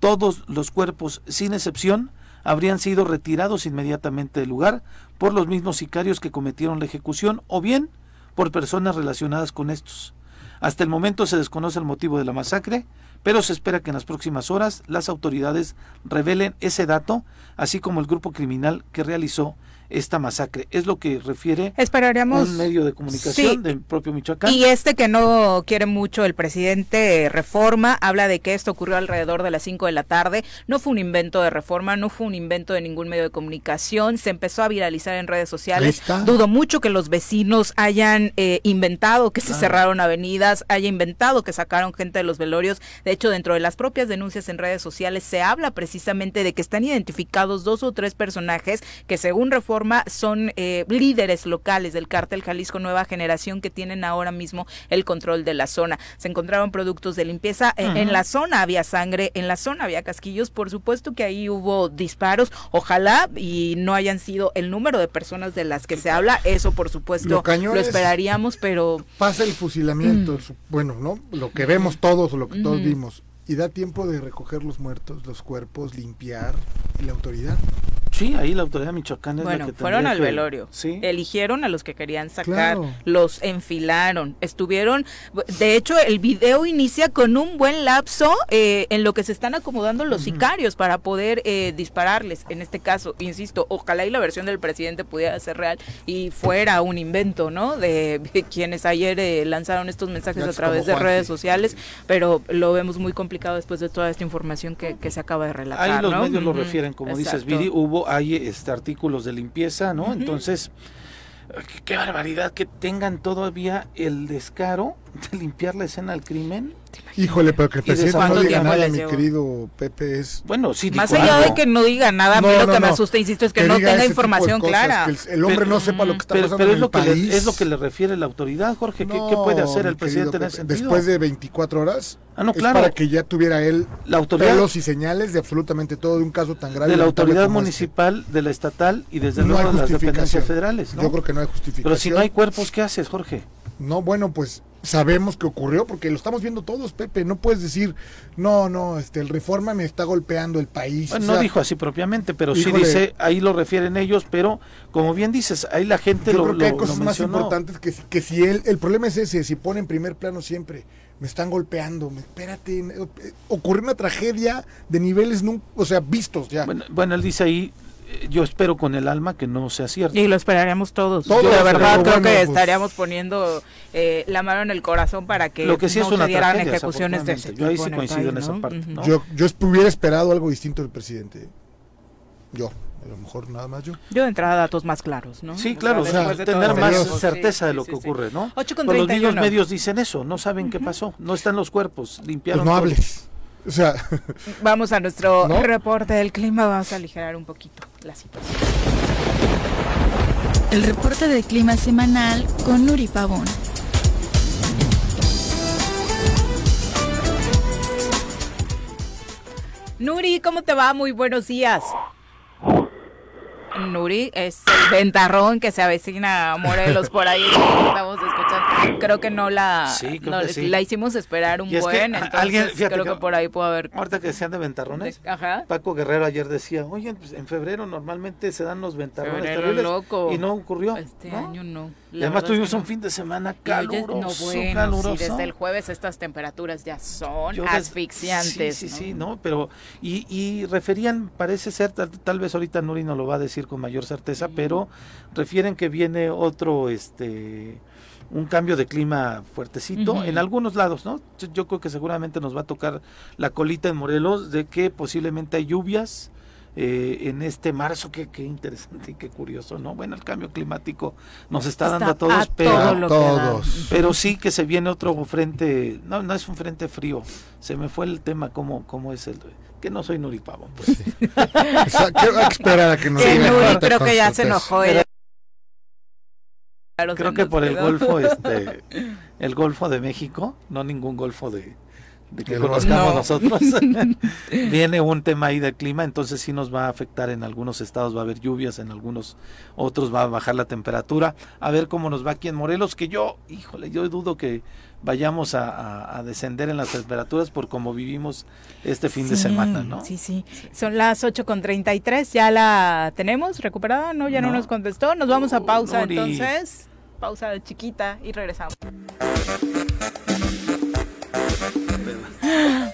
Todos los cuerpos, sin excepción, habrían sido retirados inmediatamente del lugar por los mismos sicarios que cometieron la ejecución o bien por personas relacionadas con estos. Hasta el momento se desconoce el motivo de la masacre, pero se espera que en las próximas horas las autoridades revelen ese dato, así como el grupo criminal que realizó esta masacre. Es lo que refiere Esperaríamos, un medio de comunicación sí. del propio Michoacán. Y este que no quiere mucho el presidente Reforma habla de que esto ocurrió alrededor de las 5 de la tarde. No fue un invento de Reforma, no fue un invento de ningún medio de comunicación. Se empezó a viralizar en redes sociales. Dudo mucho que los vecinos hayan eh, inventado que se cerraron avenidas, haya inventado que sacaron gente de los velorios. De hecho, dentro de las propias denuncias en redes sociales se habla precisamente de que están identificados dos o tres personajes que según Reforma son eh, líderes locales del cártel Jalisco Nueva Generación que tienen ahora mismo el control de la zona. Se encontraron productos de limpieza, eh, en la zona había sangre, en la zona había casquillos, por supuesto que ahí hubo disparos, ojalá y no hayan sido el número de personas de las que se habla, eso por supuesto Lo lo, esperaríamos, pero Pasa el fusilamiento, Mm. bueno, ¿no? Lo que vemos todos, lo que todos vimos. Y da tiempo de recoger los muertos, los cuerpos, limpiar. ¿Y la autoridad? Sí, ahí la autoridad michoacana es la Bueno, que fueron al que- velorio. Sí. Eligieron a los que querían sacar, Claro. los enfilaron, estuvieron. De hecho, el video inicia con un buen lapso eh, en lo que se están acomodando los sicarios para poder eh, dispararles. En este caso, insisto, ojalá y la versión del presidente pudiera ser real y fuera un invento, ¿no? De, de quienes ayer eh, lanzaron estos mensajes a través de redes sociales, pero lo vemos muy complicado después de toda esta información que, que se acaba de relatar. Ahí los ¿no? medios lo refieren, como dices. Viri, hubo hay este artículos de limpieza, ¿no? Entonces, qué, qué barbaridad que tengan todavía el descaro de limpiar la escena del crimen. Híjole, pero que el presidente no diga nada, mi querido Pepe, es... Bueno, sí, Más allá de que no diga nada, a mí No, lo no, que me asusta, insisto, es que, Que no tenga información cosas, clara. que el- el hombre no sepa lo que está pero, pasando pero en es lo el que le, país. es lo que le refiere la autoridad, Jorge. ¿Qué, puede hacer el presidente en querido ese Pepe, sentido? Después de 24 horas, Ah, no, es claro. para que ya tuviera él La autoridad- pelos y señales de absolutamente todo de un caso tan grave. de la autoridad este. municipal, de la estatal y desde luego de las dependencias federales. ¿no? Yo creo que no hay justificación. Pero si no hay cuerpos, ¿qué haces, Jorge? No, bueno, pues sabemos que ocurrió porque lo estamos viendo todos, Pepe. No puedes decir, no, no, este, el Reforma me está golpeando el país. Bueno, O no dijo así propiamente, pero sí dice, ahí lo refieren ellos, pero como bien dices, ahí la gente Yo lo, creo que hay lo- cosas lo más importantes que, si- que si él, el problema es ese, si pone en primer plano siempre, me están golpeando, me, espérate, eh, ocurrió una tragedia de niveles, o sea, vistos ya. Bueno, bueno, él dice ahí, yo espero con el alma que no sea cierto. Y lo esperaríamos todos. Todos, de verdad creo bueno, que pues- estaríamos poniendo eh, la mano en el corazón para que, Lo que sí no es una se dieran tragedia, ejecuciones de ese. Yo ahí sí en coincido en país, esa ¿no? parte, Ujú. ¿no? Yo, yo hubiera esperado algo distinto del presidente. Yo, A lo mejor nada más yo. Yo de entrada datos más claros, ¿no? Sí, claro, o sea, tener más certeza de lo que ocurre, ¿no? 8 con Pero los 31. mismos medios dicen eso, no saben qué pasó, no están los cuerpos, limpiaron Pues no todo. hables. O sea, Vamos a nuestro ¿No? reporte del clima, vamos a aligerar un poquito la situación. El reporte de clima semanal con Nuri Pavón. Nuri, ¿cómo te va? Muy buenos días. Nuri es el ventarrón que se avecina a Morelos por ahí. Estamos escuchando. Creo que no la, Sí, creo no, que sí. la hicimos esperar un Y es que buen. entonces alguien- fíjate creo que- que por ahí puede haber. Ahorita que decían de ventarrones, Ajá. Paco Guerrero ayer decía, oye, pues en febrero normalmente se dan los ventarrones terribles", loco. y no ocurrió. Este ¿no? año no. Y además tuvimos un fin de semana caluroso, no, bueno, caluroso. sí, desde el jueves estas temperaturas ya son Yo asfixiantes. Sí, sí, sí, ¿no? Pero, y, y referían, parece ser, tal, tal vez ahorita Nuri no lo va a decir con mayor certeza, pero refieren que viene otro, este, un cambio de clima fuertecito en algunos lados, ¿no? Yo, yo creo que seguramente nos va a tocar la colita en Morelos de que posiblemente hay lluvias. eh, en este marzo, qué, qué interesante y qué curioso, ¿no? Bueno, el cambio climático nos está, Está dando a todos, a pero, todo todos. sí que se viene otro frente, no, no es un frente frío, se me fue el tema, cómo, cómo es el, que no soy Nuripavo, pues. O sea, ¿qué hay que esperar a que nos diga Nuri creo que ya se enojó. ella. Claro, Creo que por el. Golfo, este, el Golfo de México, no ningún Golfo de, de que conozcamos No. nosotros, viene un tema ahí del clima, entonces sí nos va a afectar en algunos estados, va a haber lluvias, en algunos otros va a bajar la temperatura, a ver cómo nos va aquí en Morelos, que yo, híjole, yo dudo que vayamos a, a- a descender en las temperaturas por como vivimos este fin de semana, ¿no? Sí, sí. Son las 8 con 33. ¿Ya la tenemos recuperada? No, ya no, No. nos contestó. Nos vamos a pausa entonces. Pausa chiquita y regresamos.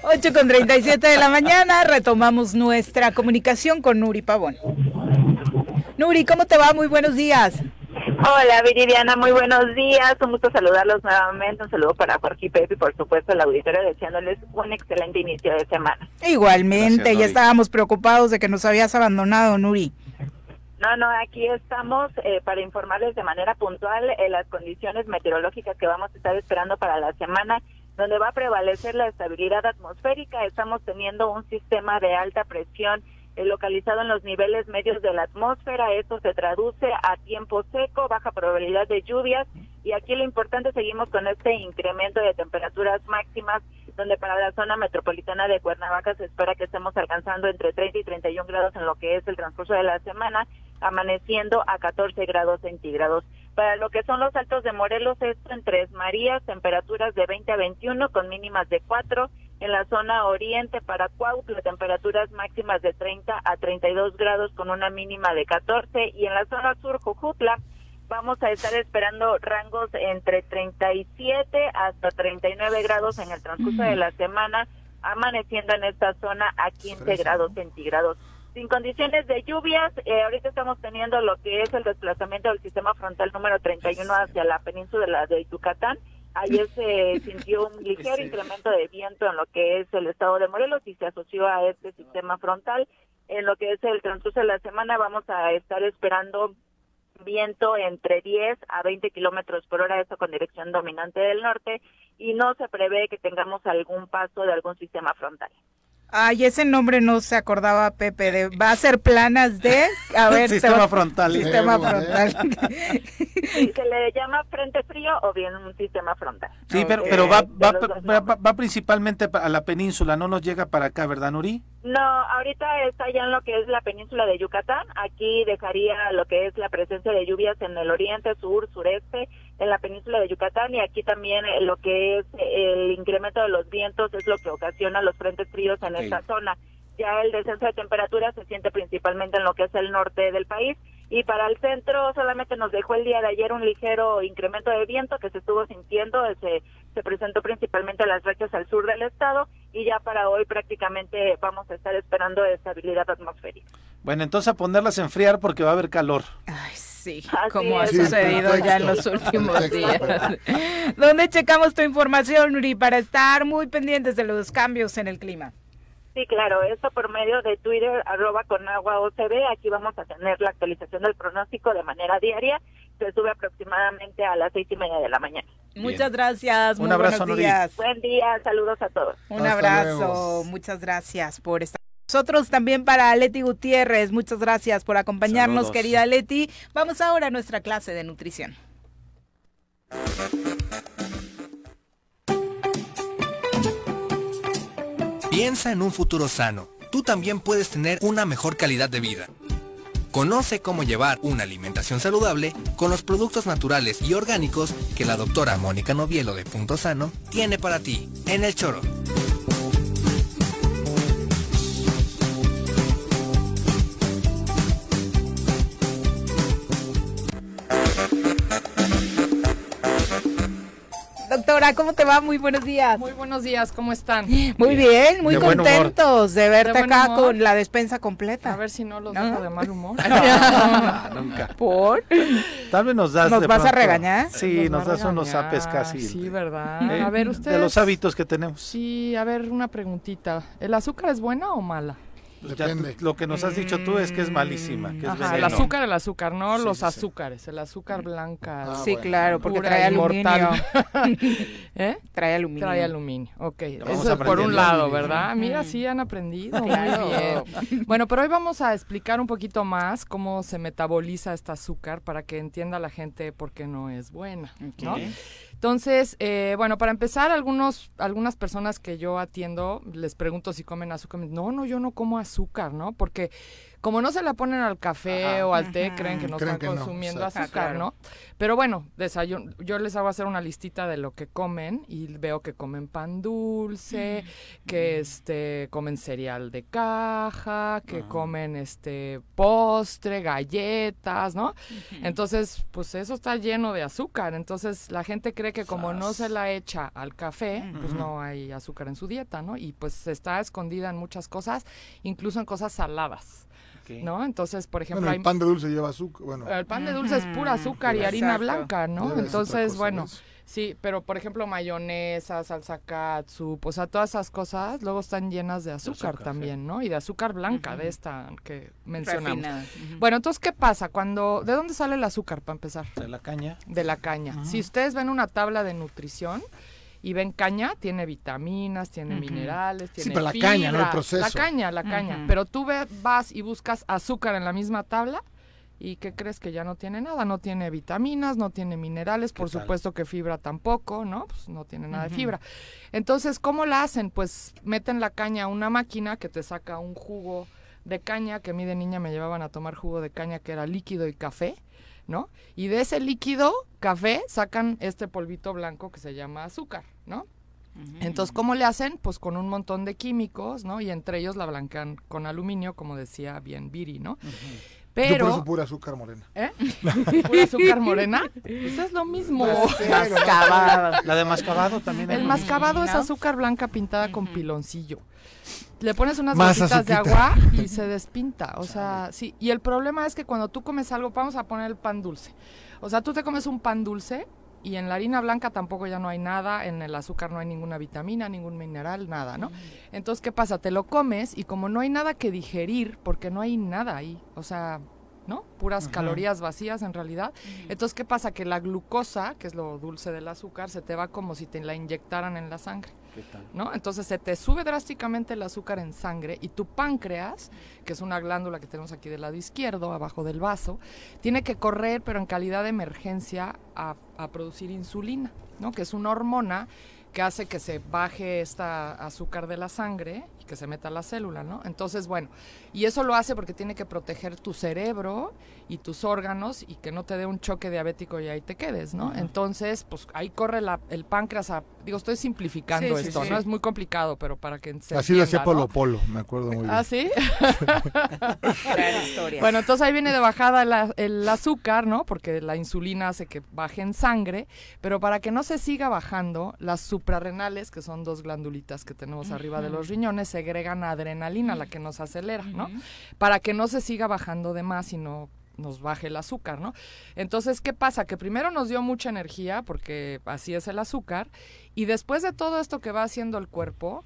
8 con 37 de la mañana. Retomamos nuestra comunicación con Nuri Pavón. Nuri, ¿cómo te va? Muy buenos días. Hola Viridiana, muy buenos días, un gusto saludarlos nuevamente, un saludo para Jorge y Pepe y por supuesto al auditorio deseándoles un excelente inicio de semana. Igualmente, Gracias, ya estábamos preocupados de que nos habías abandonado, Nuri. No, no, aquí estamos eh, para informarles de manera puntual eh, las condiciones meteorológicas que vamos a estar esperando para la semana, donde va a prevalecer la estabilidad atmosférica. Estamos teniendo un sistema de alta presión eh, localizado en los niveles medios de la atmósfera. Esto se traduce a tiempo seco, baja probabilidad de lluvias y aquí lo importante seguimos con este incremento de temperaturas máximas donde para la zona metropolitana de Cuernavaca se espera que estemos alcanzando entre 30 y 31 grados en lo que es el transcurso de la semana, amaneciendo a 14 grados centígrados. Para lo que son los altos de Morelos, esto en Tres Marías, temperaturas de 20 a 21 con mínimas de 4. En la zona oriente para Cuautla, temperaturas máximas de 30 a 32 grados con una mínima de 14. Y en la zona sur, Jujutla, vamos a estar esperando rangos entre 37 hasta 39 grados en el transcurso de la semana, amaneciendo en esta zona a 15 grados centígrados. Sin condiciones de lluvias, eh, ahorita estamos teniendo lo que es el desplazamiento del sistema frontal número 31 hacia la península de Yucatán. Ayer se sintió un ligero incremento de viento en lo que es el estado de Morelos y se asoció a este sistema frontal. En lo que es el transcurso de la semana vamos a estar esperando viento entre 10 a 20 kilómetros por hora, eso con dirección dominante del norte, y no se prevé que tengamos algún paso de algún sistema frontal. Ay, ese nombre no se acordaba Pepe. De, va a ser planas de. A ver, te Sistema va- frontal. Sistema Eh, frontal. Se le llama frente frío o bien un sistema frontal. Sí, pero, pero va, va, va, va- va principalmente pa- a la península, no nos llega para acá, ¿verdad, Nuri? No, ahorita está ya en lo que es la península de Yucatán. Aquí dejaría lo que es la presencia de lluvias en el oriente, sur, sureste, en la península de Yucatán y aquí también eh, lo que es eh, el incremento de los vientos es lo que ocasiona los frentes fríos en esta zona. Ya el descenso de temperatura se siente principalmente en lo que es el norte del país y para el centro solamente nos dejó el día de ayer un ligero incremento de viento que se estuvo sintiendo, eh, se, se presentó principalmente en las rechas al sur del estado y ya para hoy prácticamente vamos a estar esperando estabilidad atmosférica. Bueno, entonces a ponerlas a enfriar porque va a haber calor. Ay, sí, Así como ha sucedido Sí, ya en los últimos días. ¿Dónde checamos tu información, Nuri, para estar muy pendientes de los cambios en el clima? Sí, claro, esto por medio de Twitter, arroba con agua OCB. Aquí vamos a tener la actualización del pronóstico de manera diaria. Se sube aproximadamente a las seis y media de la mañana. Muchas gracias. Un muy abrazo, buenos Nuri. días. Buen día, saludos a todos. Un Hasta abrazo. luego. Muchas gracias por estar. Nosotros también para Leti Gutiérrez, muchas gracias por acompañarnos, Saludos. querida Leti. Vamos ahora a nuestra clase de nutrición. Piensa en un futuro sano. Tú también puedes tener una mejor calidad de vida. Conoce cómo llevar una alimentación saludable con los productos naturales y orgánicos que la doctora Mónica Novielo de Punto Sano tiene para ti en el choro. ¿Cómo te va? Muy buenos días. Muy buenos días, ¿cómo están? Muy bien, muy De contentos de verte De acá humor. con la despensa completa. A ver si no los ¿No? dejo de mal humor. Nunca. ¿Por? Tal vez nos das ¿Nos de vas a regañar? Sí, nos das unos apes casi. Sí, de- ¿verdad? ¿eh? A ver, De ustedes. los hábitos que tenemos. Sí, a ver, una preguntita. ¿El azúcar es buena o mala? Pues ya Depende. lo que nos has dicho tú es que es malísima, que es Ajá, el azúcar, el azúcar, no Sí, los sí, sí. azúcares. El azúcar blanca. Ah, sí, bueno. claro, porque trae aluminio. ¿Eh? Trae aluminio. Trae aluminio, ok. vamos Eso es por un lado, ¿verdad? Mira, sí han aprendido. Claro. Muy bien. Bueno, pero hoy vamos a explicar un poquito más cómo se metaboliza este azúcar para que entienda la gente por qué no es buena, ¿no? Entonces, eh, bueno, para empezar, algunos, algunas personas que yo atiendo, les pregunto si comen azúcar. No, no, yo no como azúcar, ¿no? Porque como no se la ponen al café Ajá. o al té, creen que no Creen están que consumiendo azúcar, Ah, claro. ¿no? Pero bueno, desayuno, yo les hago hacer una listita de lo que comen y veo que comen pan dulce, que este comen cereal de caja, que comen este postre, galletas, ¿no? Entonces, pues eso está lleno de azúcar. Entonces, la gente cree que como no se la echa al café, pues no hay azúcar en su dieta, ¿no? Y pues está escondida en muchas cosas, incluso en cosas saladas, Ok. ¿no? Entonces, por ejemplo, Bueno, hay el pan de dulce lleva azúcar. Bueno, el pan de dulce es pura azúcar y harina Exacto. blanca, ¿no? Debe Entonces, bueno, sí, pero por ejemplo mayonesa, salsa catsup, o sea, todas esas cosas luego están llenas de azúcar, azúcar, también, ¿no? Y de azúcar blanca, de esta que mencionamos. Bueno, entonces, ¿qué pasa? Cuando, ¿de dónde sale el azúcar para empezar? De la caña. De la caña. Si ustedes ven una tabla de nutrición y ven caña, tiene vitaminas, tiene minerales, tiene pero la caña, no el fibra. proceso. La caña, la caña. Pero tú ve- vas y buscas azúcar en la misma tabla y ¿qué crees que ya no tiene nada? No tiene vitaminas, no tiene minerales, por tal? supuesto que fibra tampoco, ¿no? Pues no tiene nada de fibra. Entonces, ¿cómo la hacen? Pues meten la caña a una máquina que te saca un jugo de caña, que a mí de niña me llevaban a tomar jugo de caña que era líquido y café, ¿no? Y de ese líquido, café, sacan este polvito blanco que se llama azúcar, ¿no? Entonces, ¿cómo le hacen? Pues con un montón de químicos, ¿no? Y entre ellos la blanquean con aluminio, como decía bien Viri, ¿no? yo por Pero... eso pura azúcar morena. ¿Eh? ¿Pura azúcar morena? Pues es lo mismo. Mascabado. La de mascabado también. El mascabado es azúcar blanca pintada con piloncillo. Le pones unas gotitas de agua y se despinta. O sea, sí. Y el problema es que cuando tú comes algo, vamos a poner el pan dulce. O sea, tú te comes un pan dulce y en la harina blanca tampoco ya no hay nada, en el azúcar no hay ninguna vitamina, ningún mineral, nada, ¿no? Entonces, ¿qué pasa? Te lo comes y como no hay nada que digerir, porque no hay nada ahí, o sea, ¿no? Puras calorías vacías en realidad. Entonces, ¿qué pasa? Que la glucosa, que es lo dulce del azúcar, se te va como si te la inyectaran en la sangre. ¿No? Entonces se te sube drásticamente el azúcar en sangre y tu páncreas, que es una glándula que tenemos aquí del lado izquierdo, abajo del vaso, tiene que correr, pero en calidad de emergencia, a, a producir insulina, ¿no? Que es una hormona que hace que se baje esta azúcar de la sangre que se meta a la célula, ¿no? Entonces, bueno, y eso lo hace porque tiene que proteger tu cerebro y tus órganos y que no te dé un choque diabético y ahí te quedes, ¿no? Entonces, pues ahí corre la- el páncreas a, digo, estoy simplificando Sí, esto, sí. ¿no? Es muy complicado, pero para que se Así lo hacía Polo ¿no? Polo, me acuerdo muy bien. ¿Ah, sí? Historia. Bueno, entonces ahí viene de bajada la- el azúcar, ¿no? Porque la insulina hace que baje en sangre, pero para que no se siga bajando, las suprarrenales, que son dos glandulitas que tenemos arriba de los riñones, segregan adrenalina, la que nos acelera, ¿no? Para que no se siga bajando de más y no nos baje el azúcar, ¿no? Entonces, ¿qué pasa? Que primero nos dio mucha energía, porque así es el azúcar, y después de todo esto que va haciendo el cuerpo,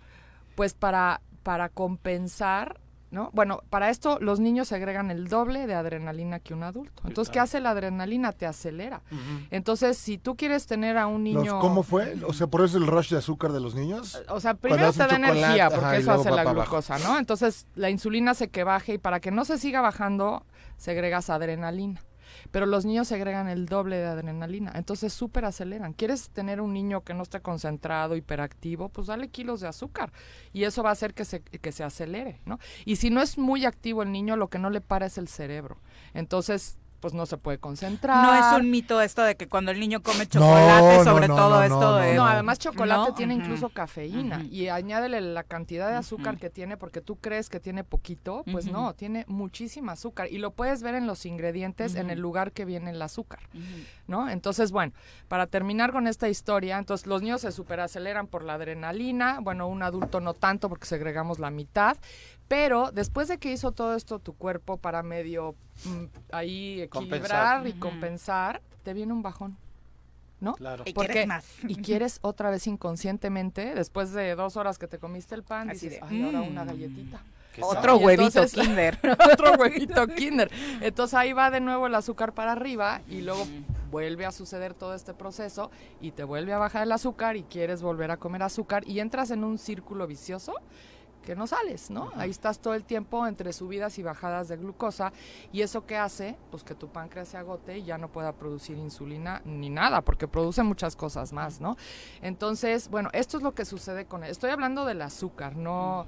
pues para para compensar ¿no? Bueno, para esto los niños segregan el doble de adrenalina que un adulto. Entonces, ¿qué hace la adrenalina? Te acelera. Entonces, si tú quieres tener a un niño... ¿Cómo fue? O sea, ¿por eso el rush de azúcar de los niños? O sea, primero te da energía, porque eso hace la glucosa, ¿no? Entonces, la insulina hace que baje y para que no se siga bajando, segregas adrenalina pero los niños segregan el doble de adrenalina, entonces súper aceleran. ¿Quieres tener un niño que no esté concentrado, hiperactivo? Pues dale kilos de azúcar y eso va a hacer que se, que se acelere, ¿no? Y si no es muy activo el niño, lo que no le para es el cerebro. Entonces, pues no se puede concentrar. No es un mito esto de que cuando el niño come chocolate, sobre todo esto de... No, además chocolate tiene incluso cafeína y añádele la cantidad de azúcar que tiene porque tú crees que tiene poquito, pues no, tiene muchísima azúcar y lo puedes ver en los ingredientes en el lugar que viene el azúcar, ¿no? Entonces, bueno, para terminar con esta historia, entonces los niños se superaceleran por la adrenalina, bueno, un adulto no tanto porque segregamos la mitad, pero después de que hizo todo esto tu cuerpo para medio mm, ahí equilibrar y compensar, te viene un bajón. ¿no? Claro. Y quieres más. Y quieres otra vez inconscientemente, después de dos horas que te comiste el pan, dices, ay, ahora una mm". galletita. Otro huevito kinder. otro huevito kinder. Entonces ahí va de nuevo el azúcar para arriba y luego vuelve a suceder todo este proceso y te vuelve a bajar el azúcar y quieres volver a comer azúcar y entras en un círculo vicioso que no sales, ¿no? Ahí estás todo el tiempo entre subidas y bajadas de glucosa y eso que hace, pues que tu páncreas se agote y ya no pueda producir insulina ni nada, porque produce muchas cosas más, ¿no? Entonces, bueno, esto es lo que sucede con Estoy hablando del azúcar, no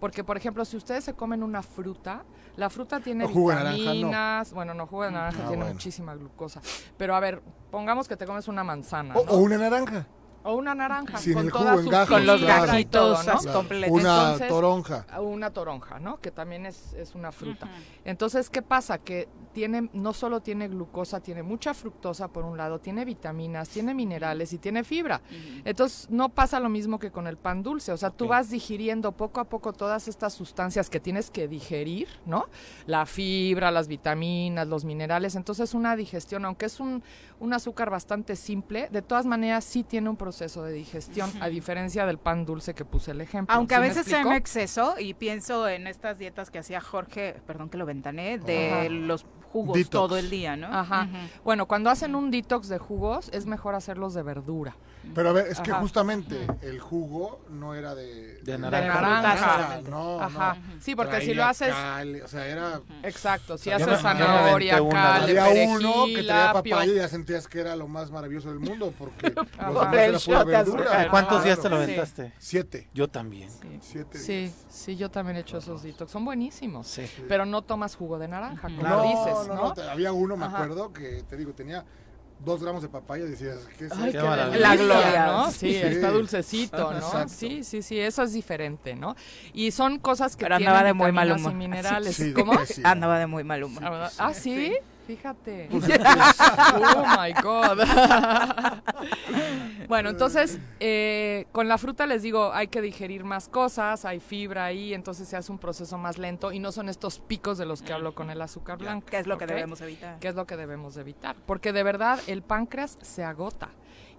porque por ejemplo, si ustedes se comen una fruta, la fruta tiene vitaminas, bueno, no jugo de naranja ah, tiene muchísima glucosa, pero a ver, pongamos que te comes una manzana, o una naranja. O una naranja con todas sus con los gajitos ¿no? completos. Una toronja. Una toronja, ¿no? Que también es, es una fruta. Entonces, ¿qué pasa? Que tiene, no solo tiene glucosa, tiene mucha fructosa por un lado, tiene vitaminas, tiene minerales y tiene fibra. Entonces, no pasa lo mismo que con el pan dulce. O sea, tú vas digiriendo poco a poco todas estas sustancias que tienes que digerir, ¿no? La fibra, las vitaminas, los minerales. Entonces, una digestión, aunque es un, un azúcar bastante simple, de todas maneras sí tiene un proceso de digestión, a diferencia del pan dulce que puse el ejemplo. Aunque a veces sea en exceso, y pienso en estas dietas que hacía Jorge, perdón que lo ventané, de los jugos todo el día, ¿no? Ajá. Bueno, cuando hacen un detox de jugos, es mejor hacerlos de verdura. Pero a ver, es que justamente el jugo no era de, de naranja. no, Ajá. Sí, porque si lo haces. o sea, era. Exacto, si haces zanahoria, cal, Había uno que traía papaya y ya sentías que era lo más maravilloso del mundo porque. ¿Cuántos días te lo aventaste? Siete. Yo también. Siete. Sí, sí, yo también he hecho esos detox. Son buenísimos. Sí. Pero no tomas jugo de naranja, como dices, ¿no? Había uno, me acuerdo, que te digo, tenía dos gramos de papaya decías, ¿qué es Ay, La gloria, ¿no? Sí, está dulcecito, ¿no? Sí, sí, sí, eso es diferente, ¿no? Y son cosas que Pero andaba de muy mal humor. y minerales. ¿Cómo? Andaba de muy mal humor. Ah, ¿sí? Fíjate. oh my God. bueno, entonces, eh, con la fruta les digo, hay que digerir más cosas, hay fibra ahí, entonces se hace un proceso más lento y no son estos picos de los que hablo con el azúcar blanco. ¿Qué es lo que debemos evitar? ¿Qué es lo que debemos evitar? Porque de verdad el páncreas se agota.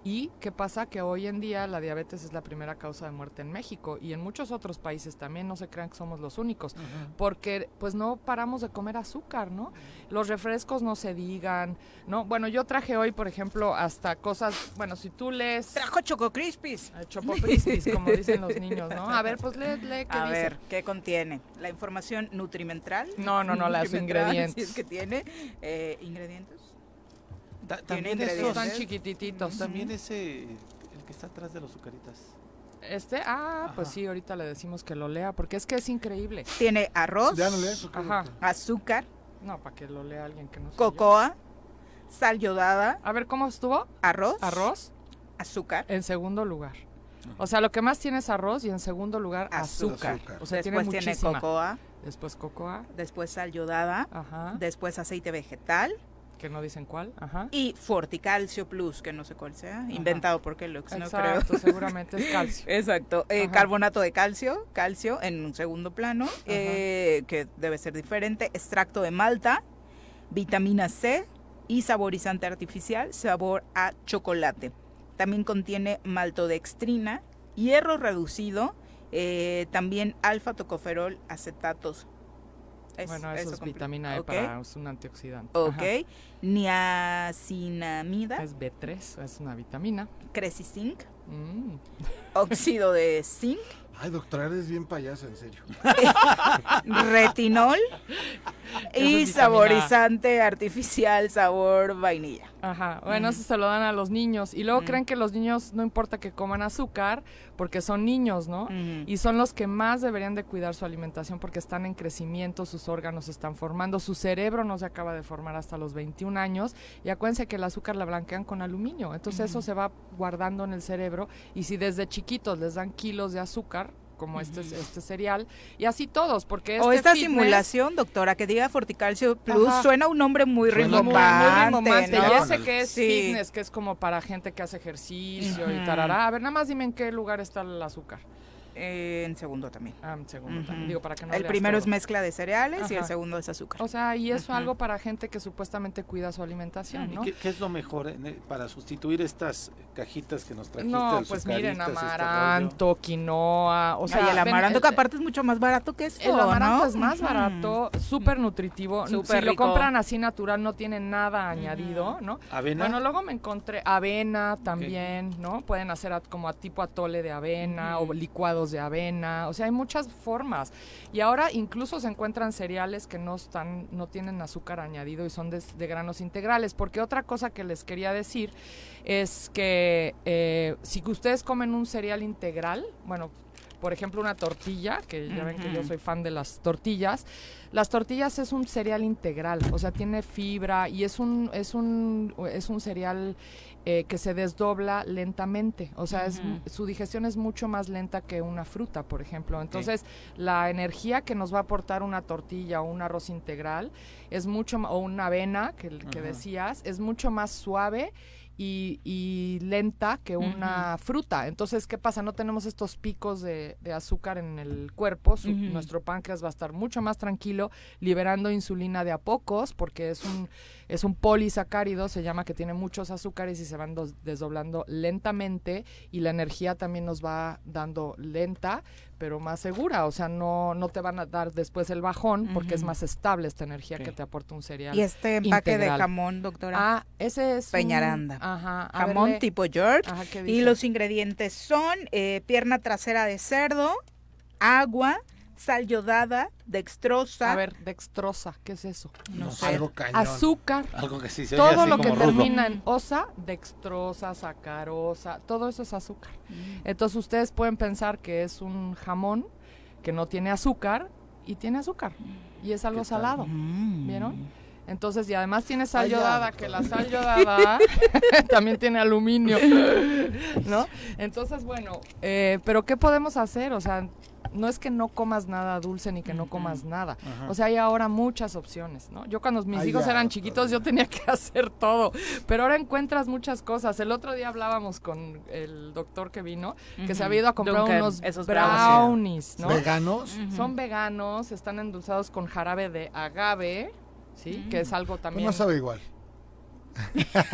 ¿Y qué pasa? Que hoy en día la diabetes es la primera causa de muerte en México y en muchos otros países también, no se crean que somos los únicos, porque pues no paramos de comer azúcar, ¿no? Los refrescos no se digan, ¿no? Bueno, yo traje hoy, por ejemplo, hasta cosas, bueno, si tú lees... Trajo Choco Crispis. Eh, Choco Crispis, como dicen los niños, ¿no? A ver, pues lee, lee ¿qué A ver, ¿qué contiene? ¿La información nutrimental? No, no, no, las ingredientes. Si que tiene eh, ingredientes también esos tan chiquititos. También ese, el que está atrás de los azucaritas. Este, ah, pues sí, ahorita le decimos que lo lea, porque es que es increíble. Tiene arroz, ya no lees, Ajá. azúcar, no, para que lo lea alguien que no Cocoa, sal yodada. A ver, ¿cómo estuvo? Arroz, arroz, azúcar. En segundo lugar. O sea, lo que más tiene es arroz y en segundo lugar azúcar. O sea, después tiene, tiene cocoa. Después cocoa. Después sal yodada. Ajá. Después aceite vegetal. Que no dicen cuál, ajá. Y Forticalcio Plus, que no sé cuál sea, inventado por Kellogg's, no creo. seguramente es calcio. Exacto. Eh, carbonato de calcio, calcio en un segundo plano, eh, que debe ser diferente. Extracto de malta, vitamina C y saborizante artificial, sabor a chocolate. También contiene maltodextrina, hierro reducido eh, también alfa tocoferol acetatos. Es- bueno, eso, es compl- vitamina E ok. para, es un antioxidante. Ok. Ajá. Niacinamida. Es B3, es una vitamina. Cresizinc. Mm. Óxido de zinc. Ay, doctora, eres bien payasa, en serio. retinol Eso y es saborizante artificial sabor vainilla. Ajá, bueno, Mm. eso se lo dan a los niños. Y luego Mm. creen que los niños no importa que coman azúcar porque son niños, ¿no? Y son los que más deberían de cuidar su alimentación porque están en crecimiento, sus órganos se están formando, su cerebro no se acaba de formar hasta los 21 años. Y acuérdense que el azúcar la blanquean con aluminio. Entonces eso se va guardando en el cerebro. Y si desde chiquitos les dan kilos de azúcar, como este, este cereal, y así todos, porque o este esta fitness- simulación, doctora, que diga Forticalcio Plus, Ajá. suena un nombre muy rimbombante. ¿no? Y ese que es Sí. fitness, que es como para gente que hace ejercicio y tarará. A ver, nada más dime en qué lugar está el azúcar. Eh, en segundo también. Ah, en segundo también. Digo, para que no el primero es mezcla de cereales y el segundo es azúcar. O sea, y eso Ujú. algo para gente que supuestamente cuida su alimentación, ¿Y ¿no? qué, qué es lo mejor eh, para sustituir estas cajitas que nos trajiste? No, pues miren, este amaranto, quinoa, o sea, Ay, el ven, amaranto el- que aparte es mucho más barato que esto, El amaranto ¿no? es más barato, súper nutritivo. Súper si lo compran así natural, no tiene nada añadido, ¿no? ¿Avena? Bueno, luego me encontré avena también, ¿no? Pueden hacer a- como a tipo atole de avena o licuados de avena. O sea, hay muchas formas. Y ahora incluso se encuentran cereales que no están, no tienen azúcar añadido y son de, de granos integrales. Porque otra cosa que les quería decir es que eh, si ustedes comen un cereal integral, bueno, por ejemplo, una tortilla, que ya ven que yo soy fan de las tortillas. Las tortillas es un cereal integral, o sea, tiene fibra y es un, es un, es un cereal eh, que se desdobla lentamente. O sea, es, Ujú. su digestión es mucho más lenta que una fruta, por ejemplo. Entonces, la energía que nos va a aportar una tortilla o un arroz integral es mucho o una avena que, que decías, es mucho más suave y, y lenta que una fruta. Entonces, ¿qué pasa? No tenemos estos picos de, de azúcar en el cuerpo. Su-. Nuestro páncreas va a estar mucho más tranquilo, liberando insulina de a pocos, porque es un, es un polisacárido, se llama que tiene muchos azúcares y se van dos- desdoblando lentamente y la energía también nos va dando lenta, pero más segura. O sea, no, no te van a dar después el bajón porque es más estable esta energía que te aporta un cereal. Y este empaque integral. de jamón, doctora. Ah, ese es un- Peñaranda. Ajá. a ver, Jamón tipo George. Ajá, ¿qué y los ingredientes son eh, pierna trasera de cerdo, agua, sal yodada, dextrosa. A ver, dextrosa, ¿qué es eso? No sé. Algo cañón. Azúcar. Algo que sí se Todo así lo que rudo. termina en osa, dextrosa, sacarosa, todo eso es azúcar. Entonces ustedes pueden pensar que es un jamón que no tiene azúcar y tiene azúcar. Y es algo salado. Mm. ¿Vieron? Entonces, y además tiene sal Ay, ya, yodada, que la sal yodada también tiene aluminio, ¿no? Entonces, bueno, eh, pero ¿qué podemos hacer? O sea, no es que no comas nada dulce ni que no comas nada. Ajá. O sea, hay ahora muchas opciones, ¿no? Yo cuando mis Ay, hijos ya, eran chiquitos yo tenía que hacer todo, pero ahora encuentras muchas cosas. El otro día hablábamos con el doctor que vino, que se había ido a comprar Duncan, unos esos brownies, ¿no? ¿Veganos? Son veganos, están endulzados con jarabe de agave, ¿sí? Que es algo Pues también... no sabe igual.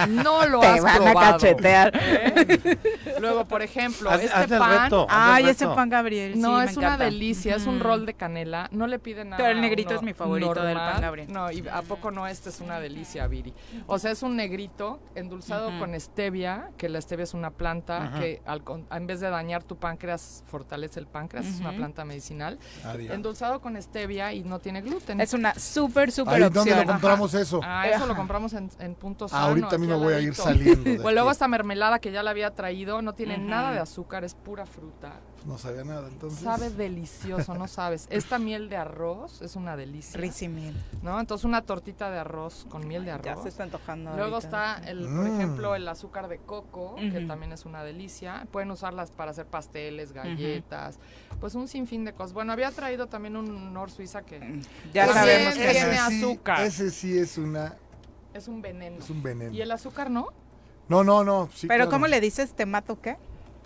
No lo Te has van a cachetear. ¿eh? Luego, por ejemplo, Haz- este el pan... reto, Ay, ese pan Gabriel. No, sí, me es una delicia, es un rol de canela, no le pide nada. Pero el negrito es mi favorito del pan. Gabriel. No, y a poco no, este es una delicia, Viri. O sea, es un negrito endulzado con stevia, que la stevia es una planta que al en vez de dañar tu páncreas, fortalece el páncreas, es una planta medicinal. Adiós. Endulzado con stevia y no tiene gluten. Es una súper, súper opción. ¿dónde lo compramos eso? Ah, eso lo compramos en, en punto sano. Ahorita mismo voy a ir saliendo. Pues luego esta mermelada que ya la había traído no tiene nada de azúcar, es pura fruta. No sabía nada, entonces. Sabe delicioso, no sabes. Esta miel de arroz es una delicia. Risimil. ¿No? Entonces una tortita de arroz con miel de Ya arroz. se está antojando. Luego ahorita. está, el, por Mm. ejemplo, el azúcar de coco, que también es una delicia. Pueden usarlas para hacer pasteles, galletas, pues un sinfín de cosas. Bueno, había traído también un Nor Suiza que Ya También sabemos que tiene sí, azúcar. Ese sí es una. Es un veneno. Es un veneno. ¿Y el azúcar no? No, no, no. sí, Pero claro. ¿cómo le dices? ¿Te mato qué?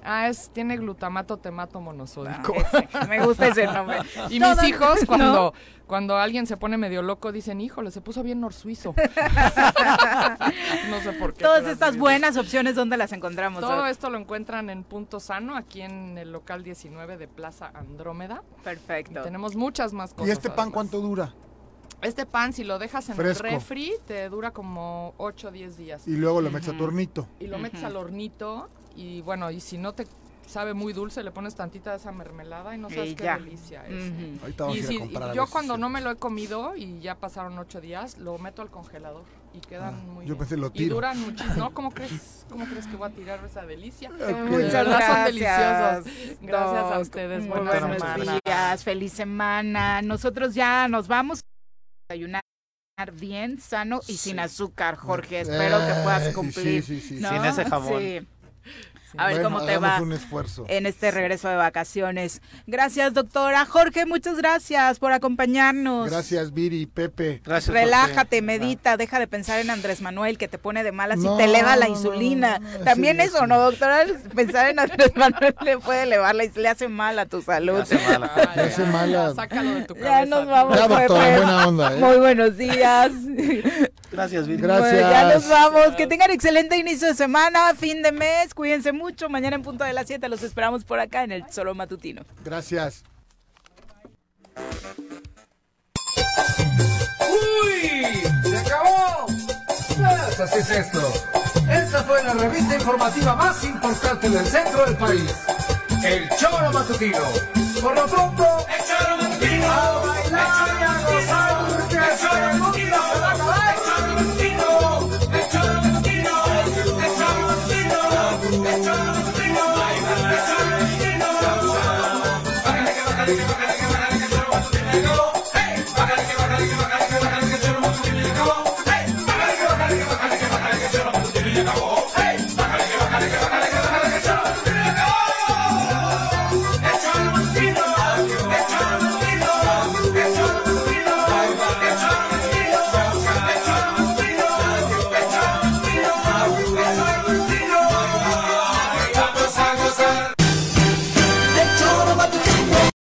Ah, es, tiene glutamato temato monosódico. Ah, ese, me gusta ese nombre. Y mis hijos, no. cuando, cuando alguien se pone medio loco, dicen, híjole, se puso bien norsuizo. no sé por qué. Todas estas buenas opciones, ¿dónde las encontramos? Todo esto lo encuentran en Punto Sano, aquí en el local 19 de Plaza Andrómeda. Perfecto. Y tenemos muchas más cosas. ¿Y este pan además. cuánto dura? Este pan, si lo dejas en Fresco. el refri, te dura como 8 o 10 días. Y luego lo metes a tu hornito. Y lo metes al hornito y bueno, y si no te sabe muy dulce, le pones tantita de esa mermelada y no sabes Y qué delicia es. Ujú. Ahorita vamos Y a ir a si- comprar a yo si cuando no me lo he comido y ya pasaron ocho días, lo meto al congelador y quedan Ah, muy yo bien. pensé lo Y tiro. duran muchísimo. ¿No? ¿Cómo crees, ¿Cómo crees que voy a tirar esa delicia? Muchas verdad son gracias. deliciosos. Gracias a ustedes. Buenas buenos semanas. días, feliz semana. Nosotros ya nos vamos desayunar bien, sano y sin azúcar, Jorge. Espero que puedas Eh, cumplir. sí, sí, sí, ¿no? Sin ese jabón. Sí. A ver Bueno, cómo te va un esfuerzo. en este regreso de vacaciones. Gracias, doctora. Jorge, muchas gracias por acompañarnos. Gracias, Viri, Pepe. Gracias. Relájate, medita, deja de pensar en Andrés Manuel que te pone de malas No, y te eleva la insulina. no, no, También sí, eso, sí. ¿no, doctora? Pensar en Andrés Manuel le puede elevar la le hace mal a tu salud. hace mal Me hace ya, mala. ya, Sácalo de tu Ya cabeza. nos vamos, Ya, doctora, Pepe. buena onda, ¿eh? Muy buenos días. Gracias, Viri. Gracias. Bueno, ya nos vamos. Que tengan excelente inicio de semana, fin de mes. Cuídense mucho. Mañana en punto de las 7 los esperamos por acá en el Solo Matutino. Gracias. ¡Uy! ¡Se acabó! Pues así es esto. Esta fue la revista informativa más importante del centro del país. El Choro Matutino. Por lo pronto, el Choro Matutino. Gracias.